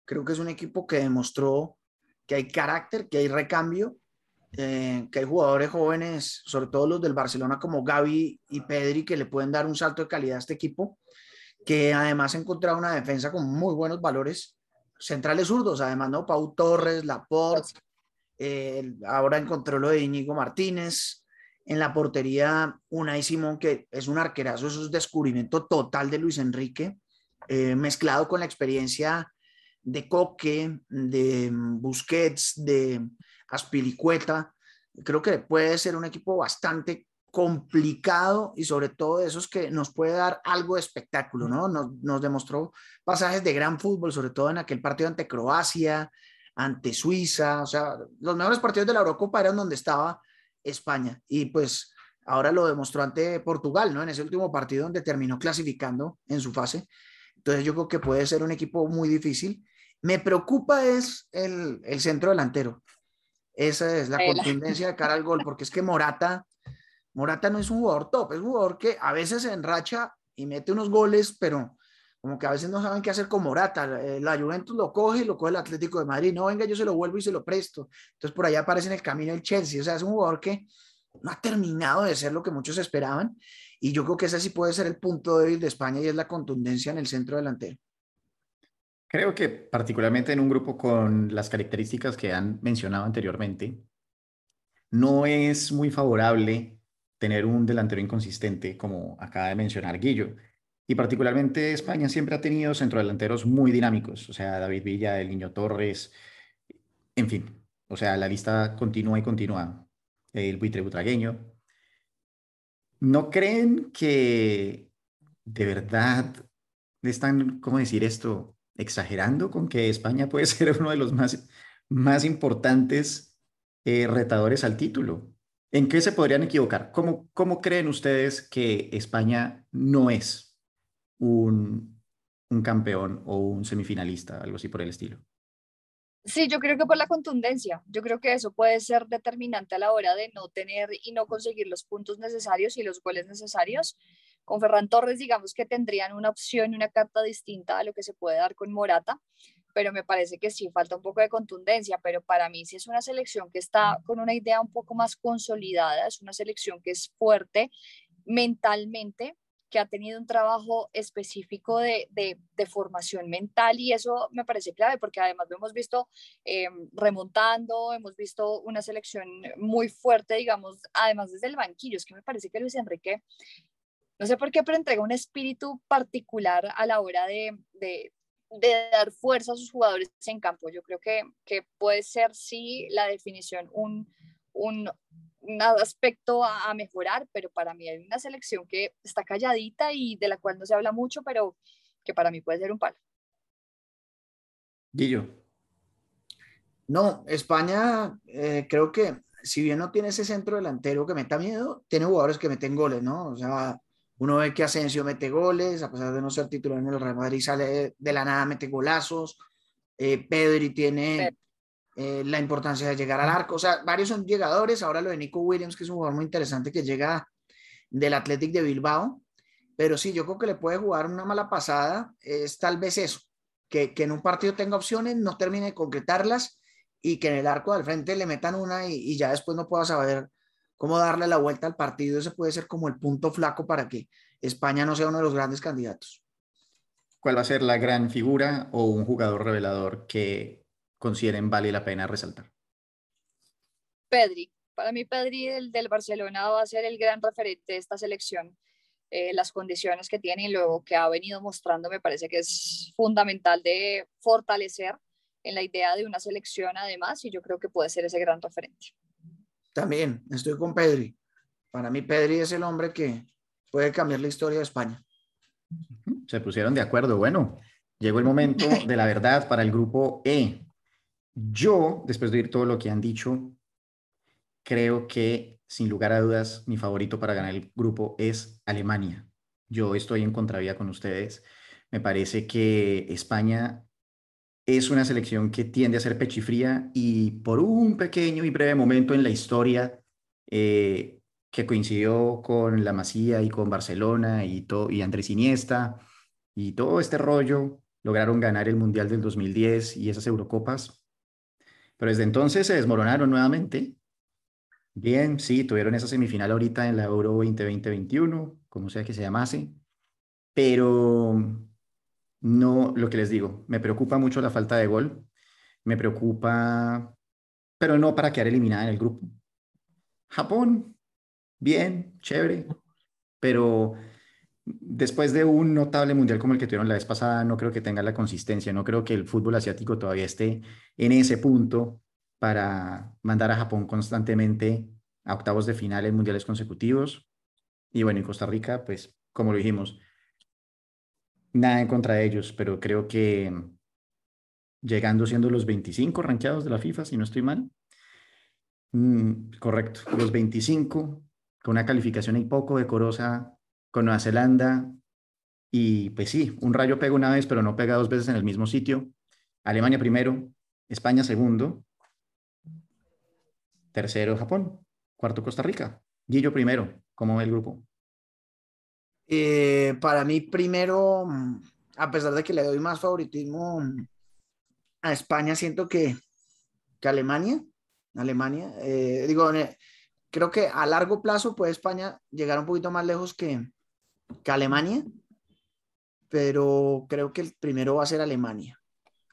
creo que es un equipo que demostró que hay carácter, que hay recambio eh, que hay jugadores jóvenes, sobre todo los del Barcelona como Gaby y Pedri, que le pueden dar un salto de calidad a este equipo, que además ha encontrado una defensa con muy buenos valores centrales zurdos, además, ¿no? Pau Torres, Laporte, eh, ahora encontró lo de Íñigo Martínez, en la portería Unai Simón, que es un arquerazo, eso es descubrimiento total de Luis Enrique, eh, mezclado con la experiencia de Coque, de Busquets, de Aspilicueta, Creo que puede ser un equipo bastante complicado y sobre todo de esos que nos puede dar algo de espectáculo, ¿no? Nos, nos, demostró pasajes de gran fútbol, sobre todo en aquel partido ante Croacia, ante Suiza, o sea, los mejores partidos de la Eurocopa eran donde estaba España y pues ahora lo demostró ante Portugal, ¿no? En ese último partido donde terminó clasificando en su fase. Entonces yo creo que puede ser un equipo muy difícil. Me preocupa es el, el centro delantero. Esa es la contundencia de cara al gol, porque es que Morata Morata no es un jugador top, es un jugador que a veces se enracha y mete unos goles, pero como que a veces no saben qué hacer con Morata. Eh, la Juventus lo coge y lo coge el Atlético de Madrid. No, venga, yo se lo vuelvo y se lo presto. Entonces por allá aparece en el camino el Chelsea. O sea, es un jugador que no ha terminado de ser lo que muchos esperaban. Y yo creo que ese sí puede ser el punto débil de España y es la contundencia en el centro delantero. Creo que particularmente en un grupo con las características que han mencionado anteriormente, no es muy favorable tener un delantero inconsistente, como acaba de mencionar Guillo. Y particularmente España siempre ha tenido centrodelanteros muy dinámicos, o sea, David Villa, el Niño Torres, en fin, o sea, la lista continúa y continúa. El buitre butragueño. ¿No creen que de verdad están, ¿cómo decir esto? Exagerando con que España puede ser uno de los más, más importantes eh, retadores al título. ¿En qué se podrían equivocar? ¿Cómo, cómo creen ustedes que España no es un, un campeón o un semifinalista, algo así por el estilo? Sí, yo creo que por la contundencia. Yo creo que eso puede ser determinante a la hora de no tener y no conseguir los puntos necesarios y los goles necesarios. Con Ferran Torres, digamos que tendrían una opción una carta distinta a lo que se puede dar con Morata pero me parece que sí falta un poco de contundencia, pero para mí sí es una selección que está con una idea un poco más consolidada, es una selección que es fuerte mentalmente, que ha tenido un trabajo específico de, de, formación mental y eso me parece clave porque además lo hemos visto eh, remontando, hemos visto una selección muy fuerte, digamos, además desde el banquillo, es que me parece que Luis Enrique, no sé por qué, pero entrega un espíritu particular a la hora de, de de dar fuerza a sus jugadores en campo. Yo creo que, que puede ser, sí, la definición un, un, un aspecto a, mejorar, pero para mí hay una selección que está calladita y de la cual no se habla mucho, pero que para mí puede ser un palo. Guillo. No, España eh, creo que si bien no tiene ese centro delantero que meta miedo, tiene jugadores que meten goles, ¿no? O sea, uno ve que Asensio mete goles, a pesar de no ser titular en el Real Madrid, sale de la nada, mete golazos. Eh, Pedri tiene eh, la importancia de llegar al arco. O sea, varios son llegadores. Ahora lo de Nico Williams, que es un jugador muy interesante que llega del Athletic de Bilbao. Pero sí, yo creo que le puede jugar una mala pasada. Es tal vez eso, que, que en un partido tenga opciones, no termine de concretarlas y que en el arco del frente le metan una y, y ya después no pueda saber cómo darle la vuelta al partido, ese puede ser como el punto flaco para que España no sea uno de los grandes candidatos. ¿Cuál va a ser la gran figura o un jugador revelador que consideren vale la pena resaltar? Pedri. Para mí, Pedri del, del Barcelona va a ser el gran referente de esta selección. Eh, las condiciones que tiene y luego que ha venido mostrando me parece que es fundamental de fortalecer en la idea de una selección además y yo creo que puede ser ese gran referente. También estoy con Pedri. Para mí Pedri es el hombre que puede cambiar la historia de España. Se pusieron de acuerdo. Bueno, llegó el momento de la verdad para el grupo E. Yo, después de oír todo lo que han dicho, creo que sin lugar a dudas mi favorito para ganar el grupo es Alemania. Yo estoy en contravía con ustedes. Me parece que España es una selección que tiende a ser pechifría y por un pequeño y breve momento en la historia eh, que coincidió con la Masía y con Barcelona y, y Andrés Iniesta y todo este rollo, lograron ganar el Mundial del 2010 y esas Eurocopas. Pero desde entonces se desmoronaron nuevamente. Bien, sí, tuvieron esa semifinal ahorita en la Euro 2020-21, como sea que se llamase, pero no, lo que les digo, me preocupa mucho la falta de gol, me preocupa, pero no para quedar eliminada en el grupo. Japón, bien, chévere, pero después de un notable mundial como el que tuvieron la vez pasada, no creo que tenga la consistencia, no creo que el fútbol asiático todavía esté en ese punto para mandar a Japón constantemente a octavos de final en mundiales consecutivos. Y bueno, en Costa Rica, pues, como lo dijimos, nada en contra de ellos, pero creo que llegando siendo los 25 rankeados de la FIFA, si no estoy mal. Mm, correcto, los 25, con una calificación y poco decorosa con Nueva Zelanda. Y pues sí, un rayo pega una vez, pero no pega dos veces en el mismo sitio. Alemania primero, España segundo, tercero Japón, cuarto Costa Rica. Guillo primero, ¿cómo ve el grupo? Eh, para mí primero, a pesar de que le doy más favoritismo a España, siento que, que Alemania, Alemania, eh, digo, creo que a largo plazo puede España llegar un poquito más lejos que, que Alemania, pero creo que el primero va a ser Alemania.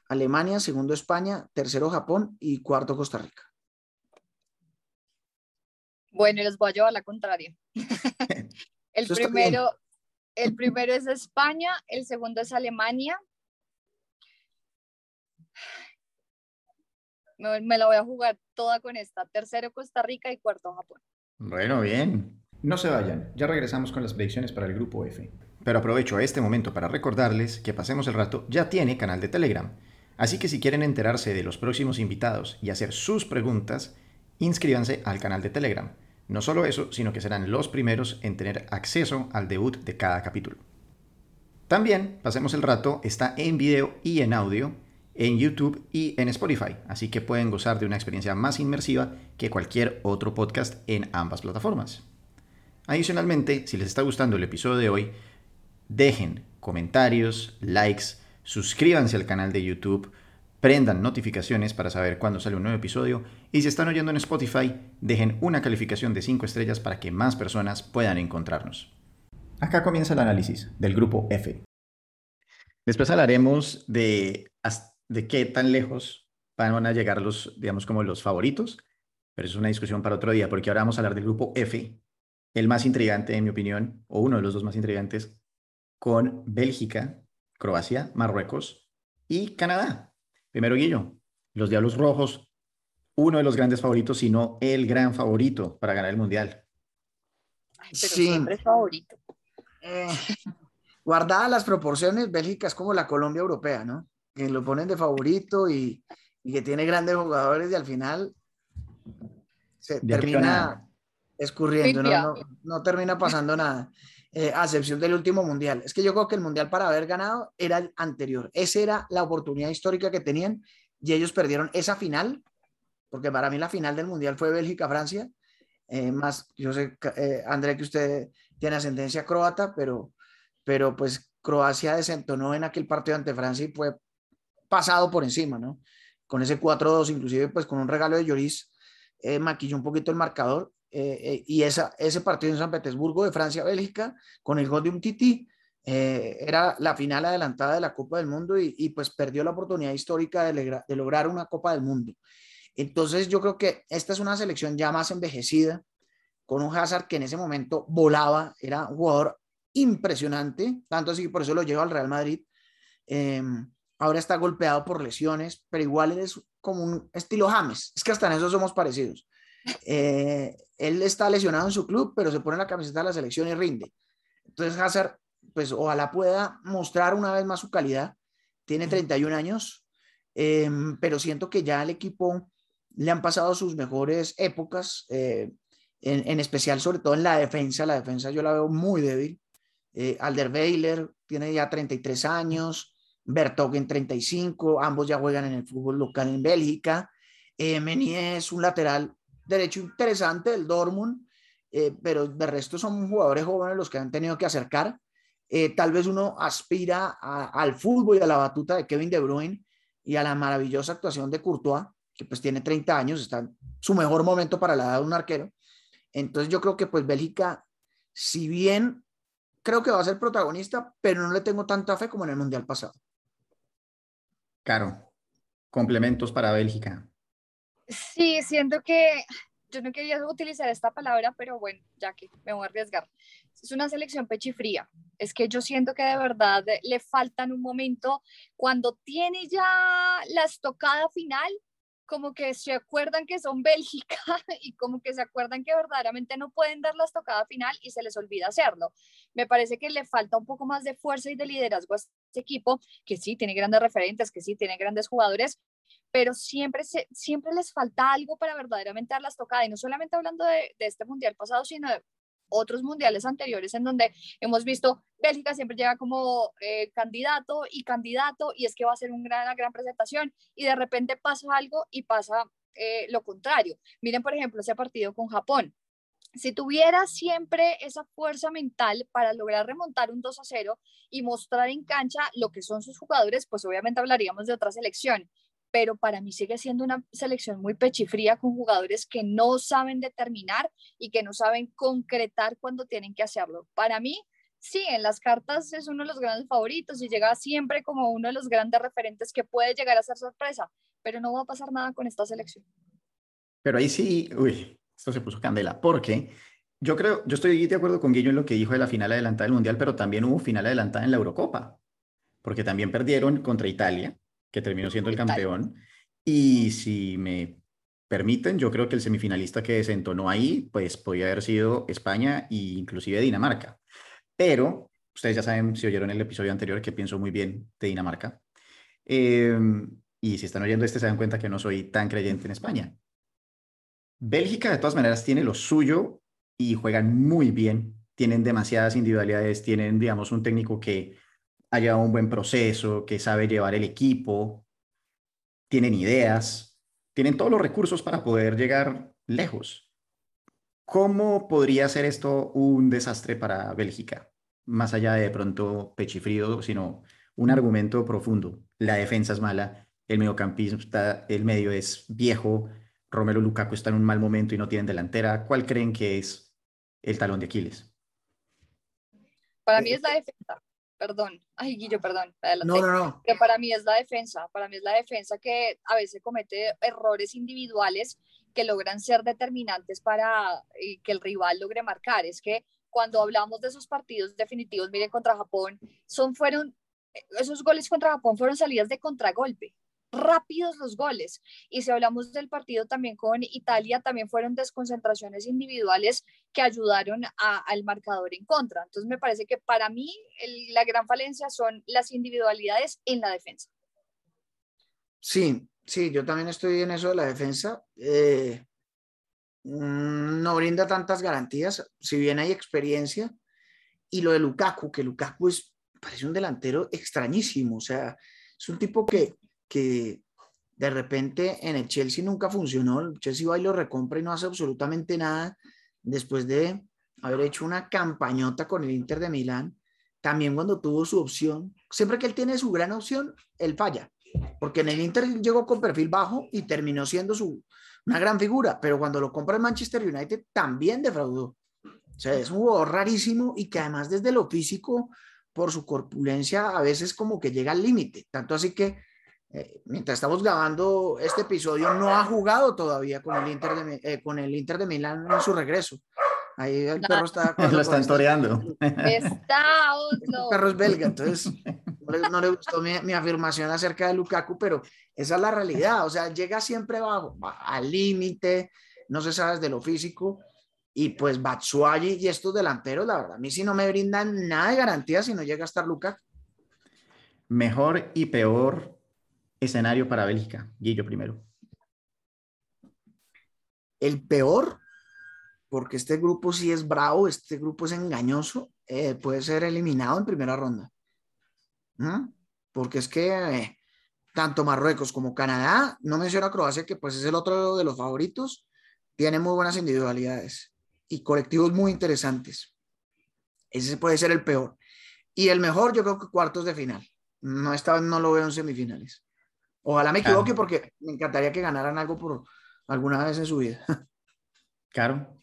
Alemania, segundo España, tercero Japón y cuarto Costa Rica. Bueno, les voy a llevar la contraria. el primero, el primero es España, el segundo es Alemania. Me, la voy a jugar toda con esta. Tercero Costa Rica y cuarto Japón. Bueno, bien. No se vayan, ya regresamos con las predicciones para el grupo F. Pero aprovecho este momento para recordarles que Pasemos el Rato ya tiene canal de Telegram. Así que si quieren enterarse de los próximos invitados y hacer sus preguntas, inscríbanse al canal de Telegram. No solo eso, sino que serán los primeros en tener acceso al debut de cada capítulo. También, pasemos el rato, está en video y en audio en YouTube y en Spotify, así que pueden gozar de una experiencia más inmersiva que cualquier otro podcast en ambas plataformas. Adicionalmente, si les está gustando el episodio de hoy, dejen comentarios, likes, suscríbanse al canal de YouTube, prendan notificaciones para saber cuándo sale un nuevo episodio y si están oyendo en Spotify, dejen una calificación de 5 estrellas para que más personas puedan encontrarnos. Acá comienza el análisis del grupo F. Después hablaremos de, de qué tan lejos van a llegar los, digamos, como los favoritos, pero es una discusión para otro día, porque ahora vamos a hablar del grupo F, el más intrigante, en mi opinión, o uno de los dos más intrigantes, con Bélgica, Croacia, Marruecos y Canadá. Primero, Guillo, los Diablos Rojos, uno de los grandes favoritos, si no el gran favorito para ganar el Mundial. pero sí. siempre es favorito. Eh, guardadas las proporciones, Bélgica es como la Colombia europea, ¿no? Que lo ponen de favorito y, que tiene grandes jugadores y al final se termina escurriendo, no, no, termina pasando nada. Eh, a excepción del último mundial. Es que yo creo que el mundial para haber ganado era el anterior. Esa era la oportunidad histórica que tenían y ellos perdieron esa final, porque para mí la final del mundial fue Bélgica-Francia. Eh, más, yo sé, eh, André, que usted tiene ascendencia croata, pero, pero pues Croacia desentonó en aquel partido ante Francia y fue pasado por encima, ¿no? Con ese 4-2, inclusive pues con un regalo de Lloris, maquilló un poquito el marcador eh, eh, y esa, ese partido en San Petersburgo de Francia-Bélgica con el gol de un Titi eh, era la final adelantada de la Copa del Mundo y, pues perdió la oportunidad histórica de, lograr una Copa del Mundo. Entonces yo creo que esta es una selección ya más envejecida, con un Hazard que en ese momento volaba, era un jugador impresionante, tanto así que por eso lo lleva al Real Madrid. Em, ahora está golpeado por lesiones, pero igual es como un estilo James, es que hasta en eso somos parecidos. Eh, él está lesionado en su club, pero se pone la camiseta de la selección y rinde. Entonces Hazard, pues ojalá pueda mostrar una vez más su calidad. Tiene 31 años, em, pero siento que ya al equipo le han pasado sus mejores épocas, eh, en, especial sobre todo en la defensa. La defensa yo la veo muy débil. Eh, Alderweiler tiene ya 33 años, Bertogen 35, ambos ya juegan en el fútbol local en Bélgica. Eh, es un lateral derecho interesante del Dortmund, eh, pero de resto son jugadores jóvenes los que han tenido que acercar. Eh, tal vez uno aspira al fútbol y a la batuta de Kevin De Bruyne y a la maravillosa actuación de Courtois, que pues tiene 30 años, está en su mejor momento para la edad de un arquero. Entonces yo creo que pues Bélgica, si bien creo que va a ser protagonista, pero no le tengo tanta fe como en el Mundial pasado. Claro, complementos para Bélgica. Sí, siento que yo no quería utilizar esta palabra, pero bueno, ya que me voy a arriesgar. Es una selección pechifría. Es que yo siento que de verdad le falta en un momento, cuando tiene ya la estocada final, como que se acuerdan que son Bélgica y como que se acuerdan que verdaderamente no pueden dar la estocada final y se les olvida hacerlo. Me parece que le falta un poco más de fuerza y de liderazgo a este equipo, que sí tiene grandes referentes, que sí tiene grandes jugadores, pero siempre, se, siempre les falta algo para verdaderamente dar la estocada. Y no solamente hablando de, de este mundial pasado, sino de otros mundiales anteriores en donde hemos visto Bélgica siempre llega como eh, candidato y candidato y es que va a ser una gran, gran presentación y de repente pasa algo y pasa eh, lo contrario. Miren, por ejemplo, ese partido con Japón. Si tuviera siempre esa fuerza mental para lograr remontar un 2 a 0 y mostrar en cancha lo que son sus jugadores, pues obviamente hablaríamos de otra selección pero para mí sigue siendo una selección muy pechifría con jugadores que no saben determinar y que no saben concretar cuando tienen que hacerlo. Para mí, sí, en las cartas es uno de los grandes favoritos y llega siempre como uno de los grandes referentes que puede llegar a ser sorpresa, pero no va a pasar nada con esta selección. Pero ahí sí, uy, esto se puso candela, porque yo creo, yo estoy de acuerdo con Guillo en lo que dijo de la final adelantada del Mundial, pero también hubo final adelantada en la Eurocopa, porque también perdieron contra Italia que terminó siendo el campeón. Y si me permiten, yo creo que el semifinalista que desentonó ahí, pues podía haber sido España e inclusive Dinamarca. Pero ustedes ya saben, si oyeron el episodio anterior, que pienso muy bien de Dinamarca. Em, y si están oyendo este, se dan cuenta que no soy tan creyente en España. Bélgica, de todas maneras, tiene lo suyo y juegan muy bien. Tienen demasiadas individualidades, tienen, digamos, un técnico que haya un buen proceso, que sabe llevar el equipo, tienen ideas, tienen todos los recursos para poder llegar lejos. ¿Cómo podría ser esto un desastre para Bélgica? Más allá de, pronto pechifrío, sino un argumento profundo. La defensa es mala, el mediocampista, el medio es viejo, Romero Lukaku está en un mal momento y no tienen delantera. ¿Cuál creen que es el talón de Aquiles? Para mí es la defensa perdón, ay Guillo, perdón, adelante. No, no, no. Que para mí es la defensa, para mí es la defensa que a veces comete errores individuales que logran ser determinantes para eh, que el rival logre marcar. Es que cuando hablamos de esos partidos definitivos, miren, contra Japón, son, fueron, esos goles contra Japón fueron salidas de contragolpe rápidos los goles. Y si hablamos del partido también con Italia, también fueron desconcentraciones individuales que ayudaron al marcador en contra. Entonces me parece que para mí la gran falencia son las individualidades en la defensa. Sí, sí, yo también estoy en eso de la defensa. Eh, mm, no brinda tantas garantías, si bien hay experiencia. Y lo de Lukaku, que Lukaku es, parece un delantero extrañísimo, o sea, es un tipo que que de repente en el Chelsea nunca funcionó, el Chelsea va y lo recompra y no hace absolutamente nada después de haber hecho una campañota con el Inter de Milán, también cuando tuvo su opción, siempre que él tiene su gran opción, él falla, porque en el Inter llegó con perfil bajo y terminó siendo su, una gran figura, pero cuando lo compra el Manchester United también defraudó. O sea, es un jugador rarísimo y que además desde lo físico, por su corpulencia, a veces como que llega al límite, tanto así que eh, mientras estamos grabando este episodio, no ha jugado todavía con el Inter de, eh, con el Inter de Milán en su regreso. Ahí el perro está. Lo están toreando. Está El perro es belga, entonces no le, gustó mi, mi, afirmación acerca de Lukaku, pero esa es la realidad. O sea, llega siempre bajo, al límite, no se sabe de lo físico. Y pues Batsuagi y estos delanteros, la verdad, a mí sí no me brindan nada de garantía si no llega a estar Lukaku. Mejor y peor escenario para Bélgica? Guillo primero. El peor, porque este grupo sí es bravo, este grupo es engañoso, eh, puede ser eliminado en primera ronda. ¿Mm? Porque es que eh, tanto Marruecos como Canadá, no menciona Croacia, que pues es el otro de los favoritos, tiene muy buenas individualidades y colectivos muy interesantes. Ese puede ser el peor. Y el mejor, yo creo que cuartos de final. No, esta no lo veo en semifinales. Ojalá me equivoque porque me encantaría que ganaran algo por alguna vez en su vida. Claro.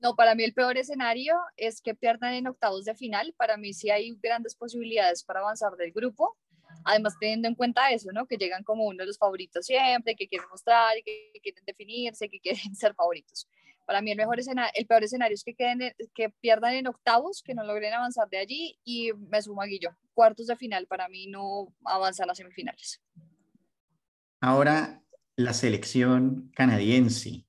No, para mí el peor escenario es que pierdan en octavos de final. Para mí sí hay grandes posibilidades para avanzar del grupo. Además, teniendo en cuenta eso, ¿no? Que llegan como uno de los favoritos siempre, que quieren mostrar, que quieren definirse, que quieren ser favoritos. Para mí el, mejor escenario, el peor escenario es que, queden, que pierdan en octavos, que no logren avanzar de allí y me sumo a Guillo. Cuartos de final para mí no avanzan a semifinales. Ahora, la selección canadiense.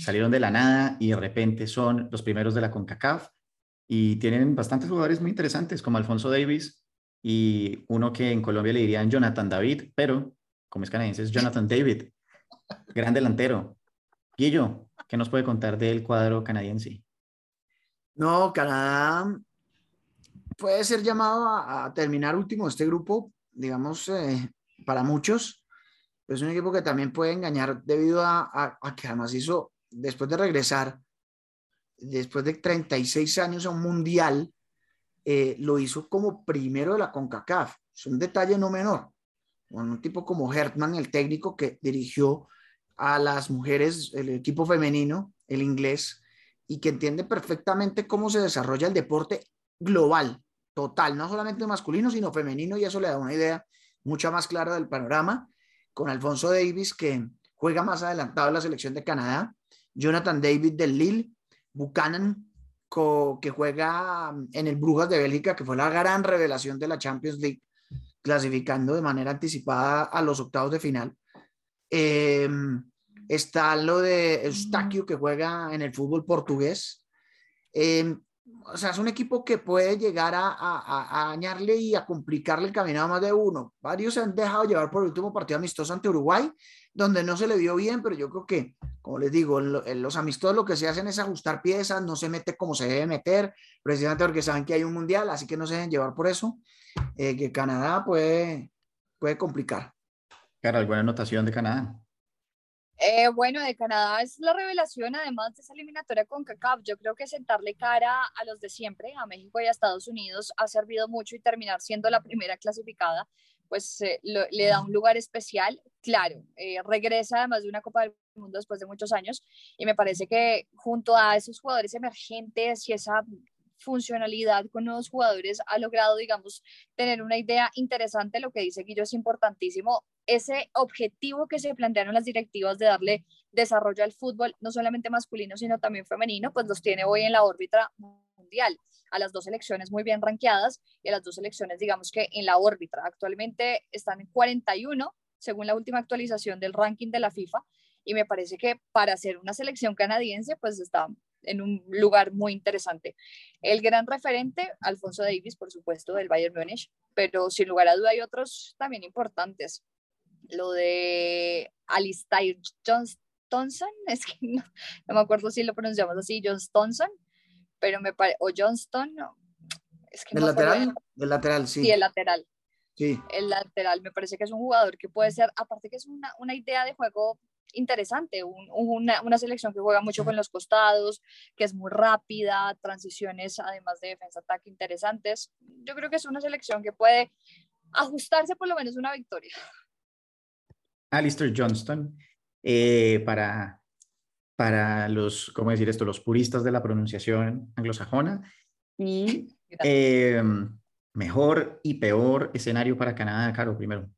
Salieron de la nada y de repente son los primeros de la CONCACAF y tienen bastantes jugadores muy interesantes como Alfonso Davis y uno que en Colombia le dirían Jonathan David, pero como es canadiense es Jonathan David, gran delantero. Guillo, ¿qué nos puede contar del cuadro canadiense? No, Canadá puede ser llamado a, terminar último este grupo, digamos, eh, para muchos. Es un equipo que también puede engañar debido a, a que además hizo, después de regresar, después de 36 años a un mundial, eh, lo hizo como primero de la CONCACAF. Es un detalle no menor. Con un tipo como Hertman, el técnico que dirigió a las mujeres, el equipo femenino, el inglés, y que entiende perfectamente cómo se desarrolla el deporte global, total, no solamente masculino, sino femenino, y eso le da una idea mucha más clara del panorama, con Alfonso Davis, que juega más adelantado en la selección de Canadá, Jonathan David del Lille, Buchanan, que juega en el Brujas de Bélgica, que fue la gran revelación de la Champions League, clasificando de manera anticipada a los octavos de final. Em, está lo de Eustaquio, que juega en el fútbol portugués. Em, o sea, es un equipo que puede llegar a, a, dañarle y a complicarle el camino a más de uno. Varios se han dejado llevar por el último partido amistoso ante Uruguay, donde no se le vio bien, pero yo creo que, como les digo, los amistosos lo que se hacen es ajustar piezas, no se mete como se debe meter, precisamente porque saben que hay un mundial, así que no se deben llevar por eso, eh, que Canadá puede complicar. Cara, ¿alguna anotación de Canadá? Eh, bueno, de Canadá es la revelación, además de esa eliminatoria con CACAF. Yo creo que sentarle cara a los de siempre, a México y a Estados Unidos, ha servido mucho y terminar siendo la primera clasificada, pues eh, le da un lugar especial. Claro, eh, regresa además de una Copa del Mundo después de muchos años y me parece que junto a esos jugadores emergentes y esa funcionalidad con nuevos jugadores ha logrado, digamos, tener una idea interesante. Lo que dice Guillo es importantísimo. Ese objetivo que se plantearon las directivas de darle desarrollo al fútbol, no solamente masculino, sino también femenino, pues los tiene hoy en la órbita mundial. A las dos selecciones muy bien ranqueadas y a las dos selecciones, digamos que en la órbita. Actualmente están en 41, según la última actualización del ranking de la FIFA. Y me parece que para ser una selección canadiense, pues está en un lugar muy interesante. El gran referente, Alfonso Davis, por supuesto, del Bayern Múnich, pero sin lugar a duda hay otros también importantes. Lo de Alistair Johnston, es que no, me acuerdo si lo pronunciamos así, Johnston, pero me parece, o Johnston, es que ¿El lateral? El lateral, sí. Sí, el lateral. Sí. El lateral, me parece que es un jugador que puede ser, aparte que es una, una idea de juego interesante, una, una, selección que juega mucho con los costados, que es muy rápida, transiciones además de defensa-ataque interesantes. Yo creo que es una selección que puede ajustarse por lo menos una victoria. Alistair Johnston, eh, para, para los, ¿cómo decir esto? Los puristas de la pronunciación anglosajona. Y eh, mejor y peor escenario para Canadá, Caro, primero.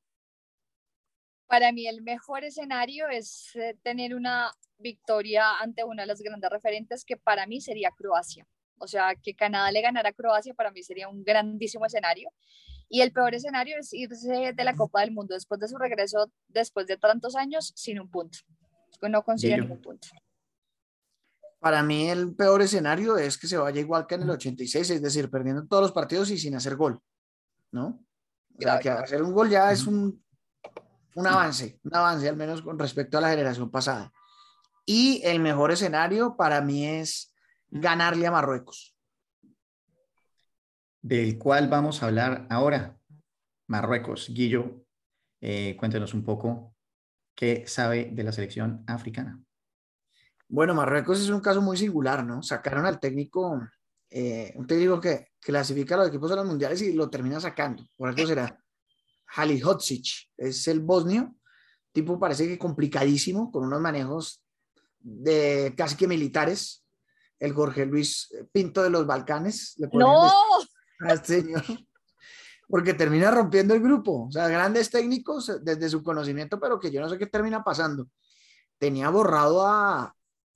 Para mí el mejor escenario es eh, tener una victoria ante una de las grandes referentes que para mí sería Croacia. O sea, que Canadá le ganara a Croacia para mí sería un grandísimo escenario. Y el peor escenario es irse de la Copa del Mundo después de su regreso, después de tantos años, sin un punto. No consigue ningún punto. Para mí el peor escenario es que se vaya igual que en el 86, es decir, perdiendo todos los partidos y sin hacer gol, ¿no? que hacer un gol ya es un un avance, un avance al menos con respecto a la generación pasada. Y el mejor escenario para mí es ganarle a Marruecos. Del cual vamos a hablar ahora. Marruecos. Guillo, eh, cuéntenos un poco qué sabe de la selección africana. Bueno, Marruecos es un caso muy singular, ¿no? Sacaron al técnico, eh, un técnico que clasifica a los equipos de los mundiales y lo termina sacando. Por algo será. Halihocic, es el bosnio, tipo parece que complicadísimo, con unos manejos de casi que militares, el Jorge Luis Pinto de los Balcanes. no. Porque termina rompiendo el grupo, o sea, grandes técnicos desde su conocimiento, pero que yo no sé qué termina pasando. Tenía borrado a,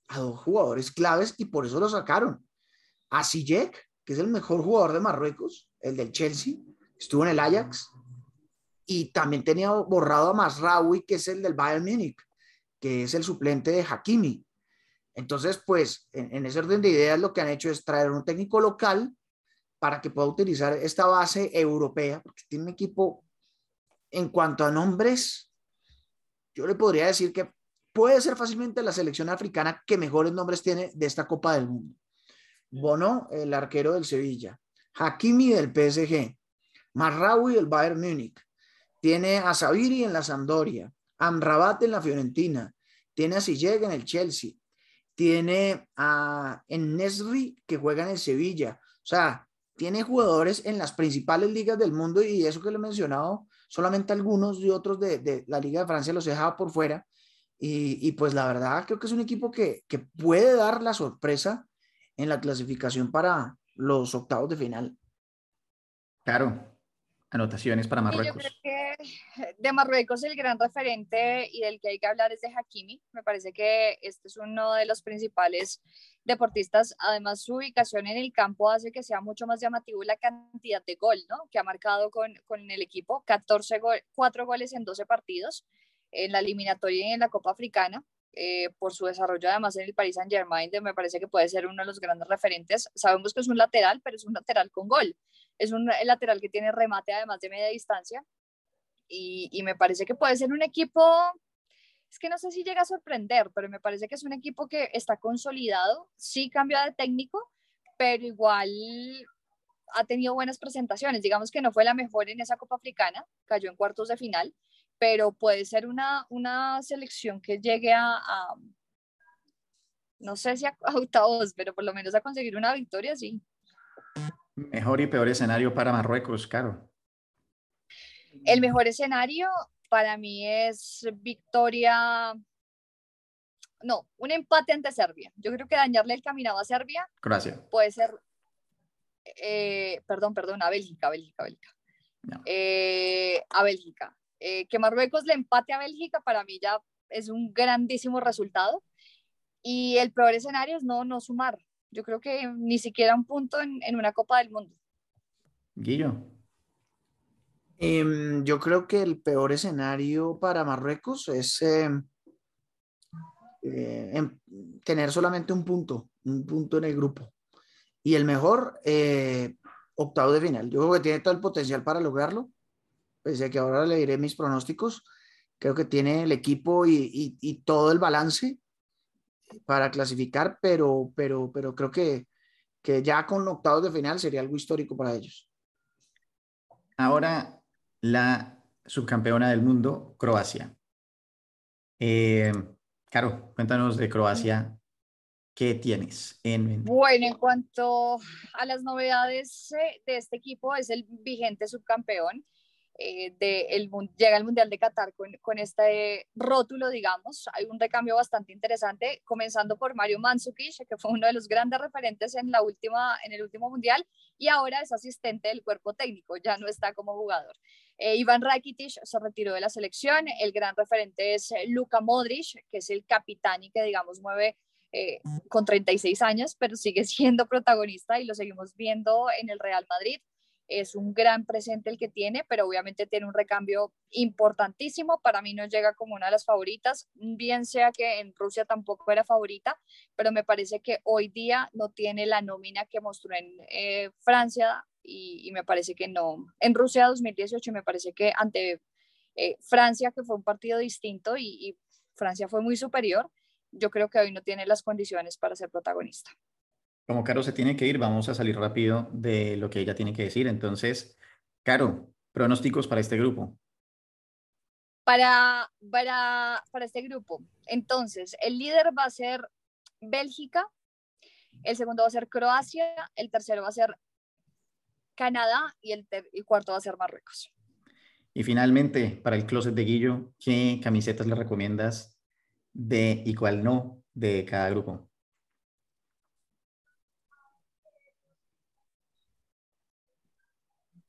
a dos jugadores claves y por eso lo sacaron. A Sijek, que es el mejor jugador de Marruecos, el del Chelsea, estuvo en el Ajax, y también tenía borrado a Masraoui, que es el del Bayern Múnich, que es el suplente de Hakimi. Entonces, pues, en, ese orden de ideas, lo que han hecho es traer un técnico local para que pueda utilizar esta base europea, porque tiene un equipo en cuanto a nombres, yo le podría decir que puede ser fácilmente la selección africana que mejores nombres tiene de esta Copa del Mundo. Bono, el arquero del Sevilla, Hakimi del PSG, Marraoui del Bayern Múnich, tiene a Sabiri en la Sampdoria, Amrabat en la Fiorentina, tiene a Silleg en el Chelsea, tiene a Nesri que juega en el Sevilla, o sea, tiene jugadores en las principales ligas del mundo y eso que le he mencionado, solamente algunos y otros de, la Liga de Francia los he dejado por fuera. Y, pues la verdad creo que es un equipo que, que puede dar la sorpresa en la clasificación para los octavos de final. Claro, anotaciones para Marruecos. yo creo que de Marruecos el gran referente y del que hay que hablar es de Hakimi. Me parece que este es uno de los principales deportistas. Además, su ubicación en el campo hace que sea mucho más llamativo la cantidad de gol ¿no? que ha marcado con, con el equipo. 14 gol, 4 goles en 12 partidos en la eliminatoria y en la Copa Africana. Eh, por su desarrollo además en el Paris Saint Germain, me parece que puede ser uno de los grandes referentes. Sabemos que es un lateral, pero es un lateral con gol. Es un lateral que tiene remate además de media distancia. Y, y me parece que puede ser un equipo, es que no sé si llega a sorprender, pero me parece que es un equipo que está consolidado, sí cambia de técnico, pero igual ha tenido buenas presentaciones. Digamos que no fue la mejor en esa Copa Africana, cayó en cuartos de final, pero puede ser una, una selección que llegue a, no sé si a, octavos, pero por lo menos a conseguir una victoria, sí. Mejor y peor escenario para Marruecos, Caro. El mejor escenario para mí es victoria, no, un empate ante Serbia. Yo creo que dañarle el caminado a Serbia Gracias. puede ser, eh, perdón, perdón, a Bélgica, Bélgica, Bélgica. Eh, a Bélgica. Eh, que Marruecos le empate a Bélgica para mí ya es un grandísimo resultado. Y el peor escenario es no, no sumar. Yo creo que ni siquiera un punto en, en una Copa del Mundo. Guillo. Em, yo creo que el peor escenario para Marruecos es em, eh, em, tener solamente un punto, un punto en el grupo. Y el mejor, eh, octavo de final. Yo creo que tiene todo el potencial para lograrlo pese a que ahora le diré mis pronósticos, creo que tiene el equipo y, todo el balance para clasificar, pero, pero, pero creo que, que ya con octavos de final sería algo histórico para ellos. Ahora la subcampeona del mundo, Croacia. Eh, Caro, cuéntanos de Croacia. ¿Qué tienes en Bueno, en cuanto a las novedades eh, de este equipo, es el vigente subcampeón. Eh, el, llega al Mundial de Qatar con, con, este rótulo, digamos. Hay un recambio bastante interesante, comenzando por Mario Mandzukic, que fue uno de los grandes referentes en, la última, en el último Mundial, y ahora es asistente del cuerpo técnico, ya no está como jugador. Eh, Iván Rakitic se retiró de la selección, el gran referente es eh, Luka Modric, que es el capitán y que, digamos, mueve con 36 años, pero sigue siendo protagonista y lo seguimos viendo en el Real Madrid es un gran presente el que tiene, pero obviamente tiene un recambio importantísimo. Para mí no llega como una de las favoritas, bien sea que en Rusia tampoco era favorita, pero me parece que hoy día no tiene la nómina que mostró en eh, Francia y, me parece que no. En Rusia 2018 me parece que ante eh, Francia, que fue un partido distinto y, y Francia fue muy superior, yo creo que hoy no tiene las condiciones para ser protagonista. Como Caro se tiene que ir, vamos a salir rápido de lo que ella tiene que decir. Entonces, Caro, pronósticos para este grupo. Para, para, para este grupo. Entonces, el líder va a ser Bélgica, el segundo va a ser Croacia, el tercero va a ser Canadá y el, el cuarto va a ser Marruecos. Y finalmente, para el closet de Guillo, ¿qué camisetas le recomiendas de y cuál no de cada grupo?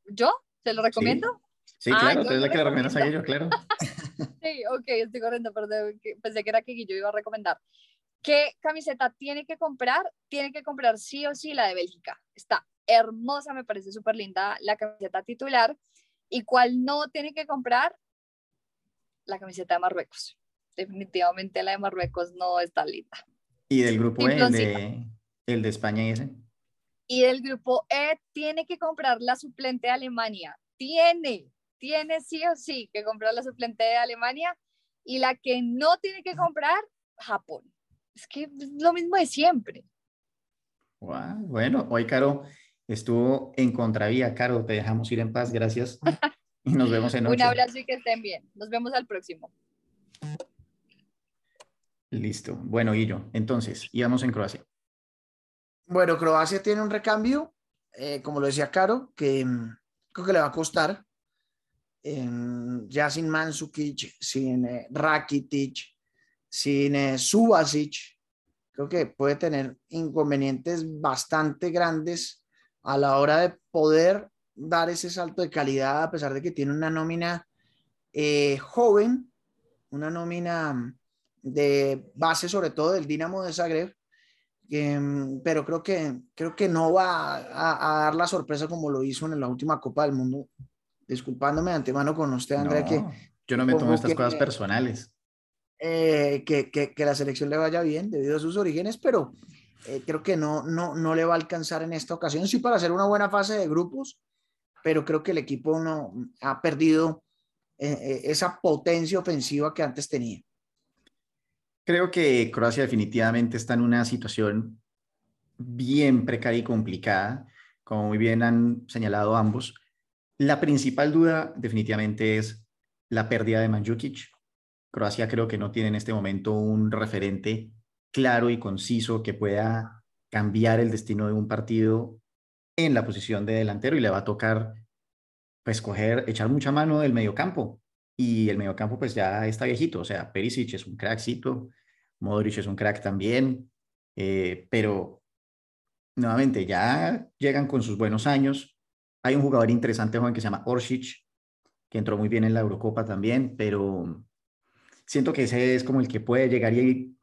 ¿Yo? ¿Te lo recomiendo? Sí, ah, claro, tú eres la que le recomiendas a Guillo, claro. sí, ok, estoy corriendo, perdón, pensé que era que Guillo iba a recomendar. ¿Qué camiseta tiene que comprar? Tiene que comprar sí o sí la de Bélgica. Está hermosa, me parece súper linda la camiseta titular. ¿Y cuál no tiene que comprar? La camiseta de Marruecos. Definitivamente la de Marruecos no está linda. ¿Y del grupo E, el de, el de España y ese? Y del grupo E tiene que comprar la suplente de Alemania. Tiene, tiene sí o sí que comprar la suplente de Alemania. Y la que no tiene que comprar, Japón. Es que es lo mismo de siempre. bueno, hoy Caro estuvo en contravía. Caro, te dejamos ir en paz. Gracias. Y nos vemos en Un abrazo y que estén bien. Nos vemos al próximo. Listo. Bueno, Guillo, entonces, íbamos en Croacia. Bueno, Croacia tiene un recambio, eh, como lo decía Caro, que mm, creo que le va a costar. ya sin Mansukic, sin eh, Rakitic, sin eh, Subasic, creo que puede tener inconvenientes bastante grandes a la hora de poder dar ese salto de calidad, a pesar de que tiene una nómina joven, una nómina de base sobre todo del Dinamo de Zagreb, Em, pero creo que, creo que no va a, dar la sorpresa como lo hizo en la última Copa del Mundo. Disculpándome de antemano con usted, Andrea, que... Yo no me tomo estas cosas personales. Eh, que, que, que, la selección le vaya bien debido a sus orígenes, pero eh, creo que no, no, no le va a alcanzar en esta ocasión. Sí, para hacer una buena fase de grupos, pero creo que el equipo no ha perdido eh, esa potencia ofensiva que antes tenía. Creo que Croacia definitivamente está en una situación bien precaria y complicada, como muy bien han señalado ambos. La principal duda definitivamente es la pérdida de Manjukic. Croacia creo que no tiene en este momento un referente claro y conciso que pueda cambiar el destino de un partido en la posición de delantero y le va a tocar pues coger, echar mucha mano del mediocampo y el mediocampo pues ya está viejito, o sea, Perisic es un crackcito, Modric es un crack también, eh, pero nuevamente ya llegan con sus buenos años. Hay un jugador interesante joven que se llama Orsic, que entró muy bien en la Eurocopa también, pero siento que ese es como el que puede llegar y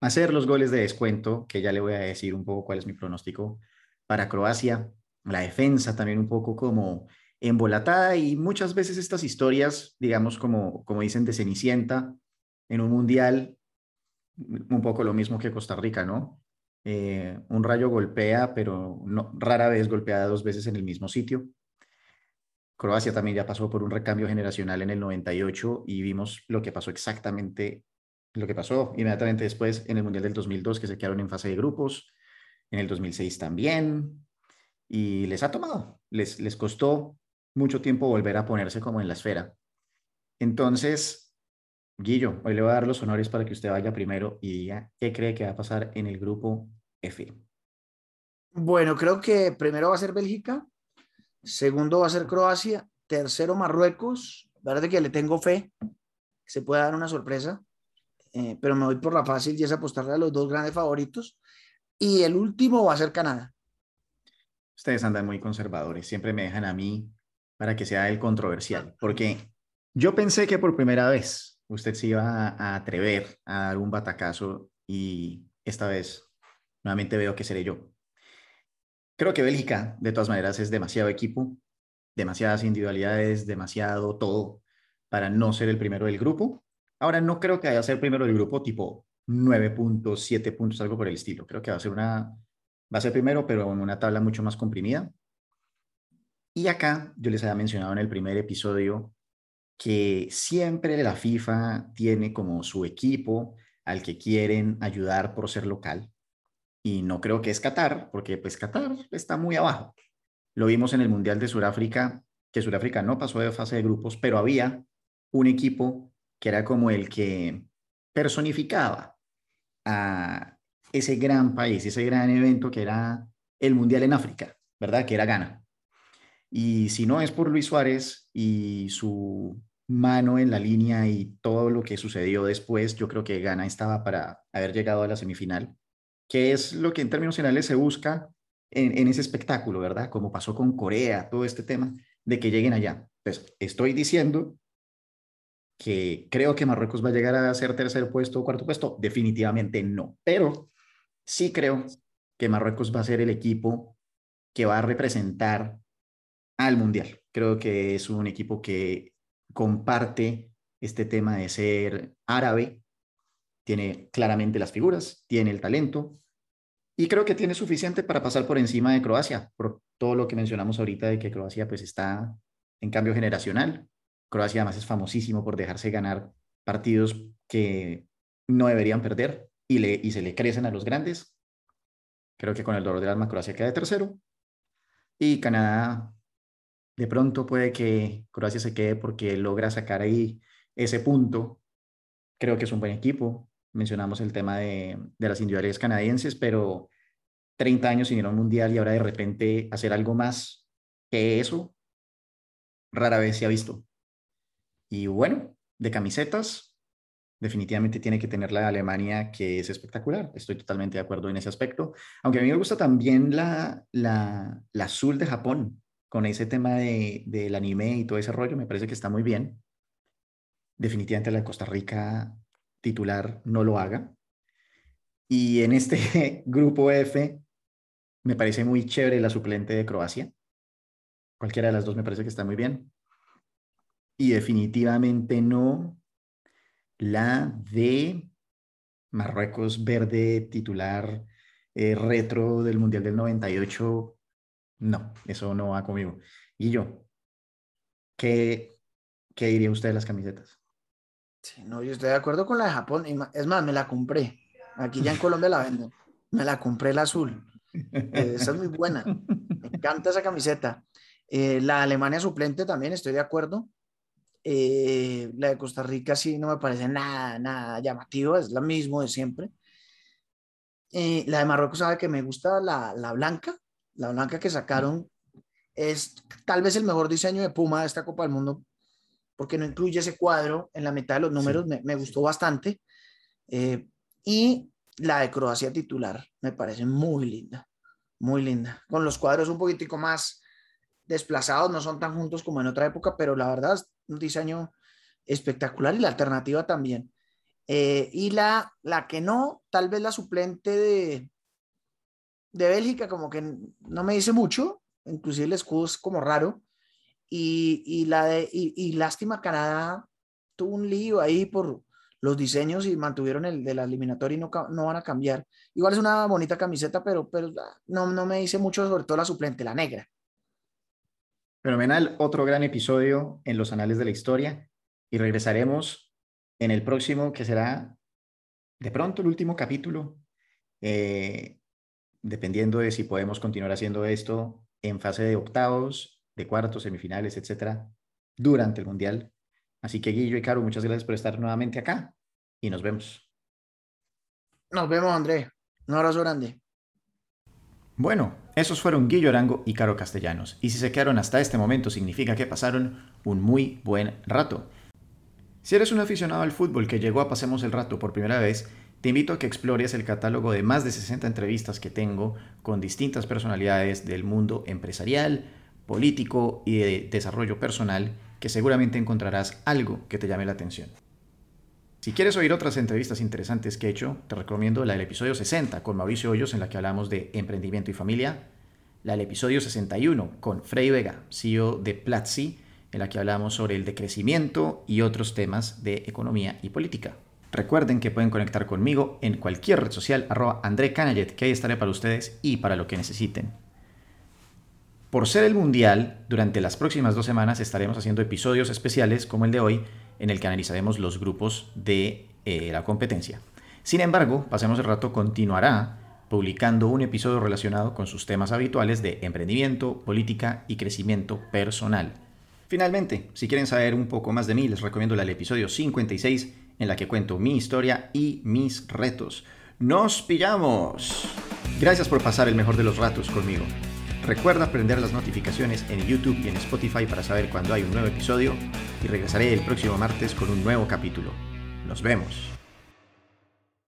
hacer los goles de descuento, que ya le voy a decir un poco cuál es mi pronóstico para Croacia. La defensa también un poco como embolatada y muchas veces estas historias, digamos, como, como dicen de Cenicienta, en un mundial, un poco lo mismo que Costa Rica, ¿no? Eh, un rayo golpea, pero no, rara vez golpea dos veces en el mismo sitio. Croacia también ya pasó por un recambio generacional en el 98 y vimos lo que pasó exactamente, lo que pasó inmediatamente después en el Mundial del 2002, que se quedaron en fase de grupos, en el 2006 también, y les ha tomado, les, les costó mucho tiempo volver a ponerse como en la esfera. Entonces, Guillo, hoy le voy a dar los honores para que usted vaya primero y diga qué cree que va a pasar en el grupo F. Bueno, creo que primero va a ser Bélgica, segundo va a ser Croacia, tercero Marruecos, verdad que le tengo fe, se puede dar una sorpresa, eh, pero me voy por la fácil y es apostarle a los dos grandes favoritos, y el último va a ser Canadá. Ustedes andan muy conservadores, siempre me dejan a mí para que sea el controversial, porque yo pensé que por primera vez usted se iba a atrever a dar un batacazo y esta vez nuevamente veo que seré yo. Creo que Bélgica, de todas maneras, es demasiado equipo, demasiadas individualidades, demasiado todo para no ser el primero del grupo. Ahora no creo que vaya a ser primero del grupo tipo 9 puntos, 7 puntos, algo por el estilo. Creo que va a ser una va a ser primero, pero en una tabla mucho más comprimida. Y acá yo les había mencionado en el primer episodio que siempre la FIFA tiene como su equipo al que quieren ayudar por ser local. Y no creo que es Qatar, porque pues Qatar está muy abajo. Lo vimos en el Mundial de Sudáfrica, que Sudáfrica no pasó de fase de grupos, pero había un equipo que era como el que personificaba a ese gran país, ese gran evento que era el Mundial en África, ¿verdad? Que era Ghana. Y si no es por Luis Suárez y su mano en la línea y todo lo que sucedió después, yo creo que Ghana estaba para haber llegado a la semifinal, que es lo que en términos generales se busca en, ese espectáculo, ¿verdad? Como pasó con Corea, todo este tema, de que lleguen allá. Pues estoy diciendo que creo que Marruecos va a llegar a ser tercer puesto o cuarto puesto, definitivamente no, pero sí creo que Marruecos va a ser el equipo que va a representar al Mundial Creo que es un equipo que comparte este tema de ser árabe, tiene claramente las figuras, tiene el talento y creo que tiene suficiente para pasar por encima de Croacia, por todo lo que mencionamos ahorita de que Croacia pues está en cambio generacional. Croacia además es famosísimo por dejarse ganar partidos que no deberían perder y, se le crecen a los grandes. Creo que con el dolor del alma Croacia queda tercero. Y Canadá, de pronto puede que Croacia se quede porque logra sacar ahí ese punto. Creo que es un buen equipo. Mencionamos el tema de, de las individualidades canadienses, pero 30 años sin ir a un mundial y ahora de repente hacer algo más que eso, rara vez se ha visto. Y bueno, de camisetas, definitivamente tiene que tener la de Alemania, que es espectacular. Estoy totalmente de acuerdo en ese aspecto. Aunque a mí me gusta también la, la, la azul de Japón, con ese tema de, del anime y todo ese rollo, me parece que está muy bien. Definitivamente la de Costa Rica titular no lo haga. Y en este grupo F, me parece muy chévere la suplente de Croacia. Cualquiera de las dos me parece que está muy bien. Y definitivamente no la de Marruecos verde titular eh, retro del Mundial del 98. No, eso no va conmigo. Y yo, ¿qué, qué diría usted de las camisetas? No, yo estoy de acuerdo con la de Japón. Es más, me la compré. Aquí ya en Colombia la venden. Me la compré la azul. Esa es muy buena. Me encanta esa camiseta. Eh, la Alemania suplente también, estoy de acuerdo. Eh, la de Costa Rica sí no me parece nada, nada llamativo, es la mismo de siempre. la de Marruecos sabe que me gusta la, la, blanca, la blanca que sacaron es tal vez el mejor diseño de Puma de esta Copa del Mundo, porque no incluye ese cuadro en la mitad de los números, me, me, gustó bastante. y la de Croacia titular me parece muy linda, muy linda, con los cuadros un poquitico más desplazados, no son tan juntos como en otra época, pero la verdad es un diseño espectacular y la alternativa también. Eh, y la, la que no, tal vez la suplente de, de Bélgica, como que no me dice mucho, inclusive el escudo es como raro. Y, y la de, y, y, lástima, Canadá tuvo un lío ahí por, los diseños y mantuvieron el de la eliminatoria y no, no van a cambiar. Igual es una bonita camiseta, pero, pero ah, no, no me dice mucho sobre todo la suplente, la negra. Fenomenal, otro gran episodio en los anales de la historia y regresaremos en el próximo que será de pronto el último capítulo, eh, dependiendo de si podemos continuar haciendo esto en fase de octavos, de cuartos, semifinales, etcétera, durante el Mundial. Así que Guillo y Caro, muchas gracias por estar nuevamente acá y nos vemos. Nos vemos, André. Un abrazo grande. Bueno, esos fueron Guillo Arango y Caro Castellanos. Y si se quedaron hasta este momento significa que pasaron un muy buen rato. Si eres un aficionado al fútbol que llegó a Pasemos el Rato por primera vez, te invito a que explores el catálogo de más de 60 entrevistas que tengo con distintas personalidades del mundo empresarial, político y de desarrollo personal que seguramente encontrarás algo que te llame la atención. Si quieres oír otras entrevistas interesantes que he hecho, te recomiendo la del episodio 60 con Mauricio Hoyos en la que hablamos de emprendimiento y familia, la del episodio 61 con Frey Vega, CEO de Platzi, en la que hablamos sobre el decrecimiento y otros temas de economía y política. Recuerden que pueden conectar conmigo en cualquier red social arroba André Canayet, que ahí estaré para ustedes y para lo que necesiten. Por ser el Mundial, durante las próximas dos semanas estaremos haciendo episodios especiales como el de hoy, en el que analizaremos los grupos de eh, la competencia. Sin embargo, Pasemos el Rato continuará publicando un episodio relacionado con sus temas habituales de emprendimiento, política y crecimiento personal. Finalmente, si quieren saber un poco más de mí, les recomiendo el episodio 56 en la que cuento mi historia y mis retos. ¡Nos pillamos! Gracias por pasar el mejor de los ratos conmigo. Recuerda prender las notificaciones en YouTube y en Spotify para saber cuando hay un nuevo episodio y regresaré el próximo martes con un nuevo capítulo. Nos vemos.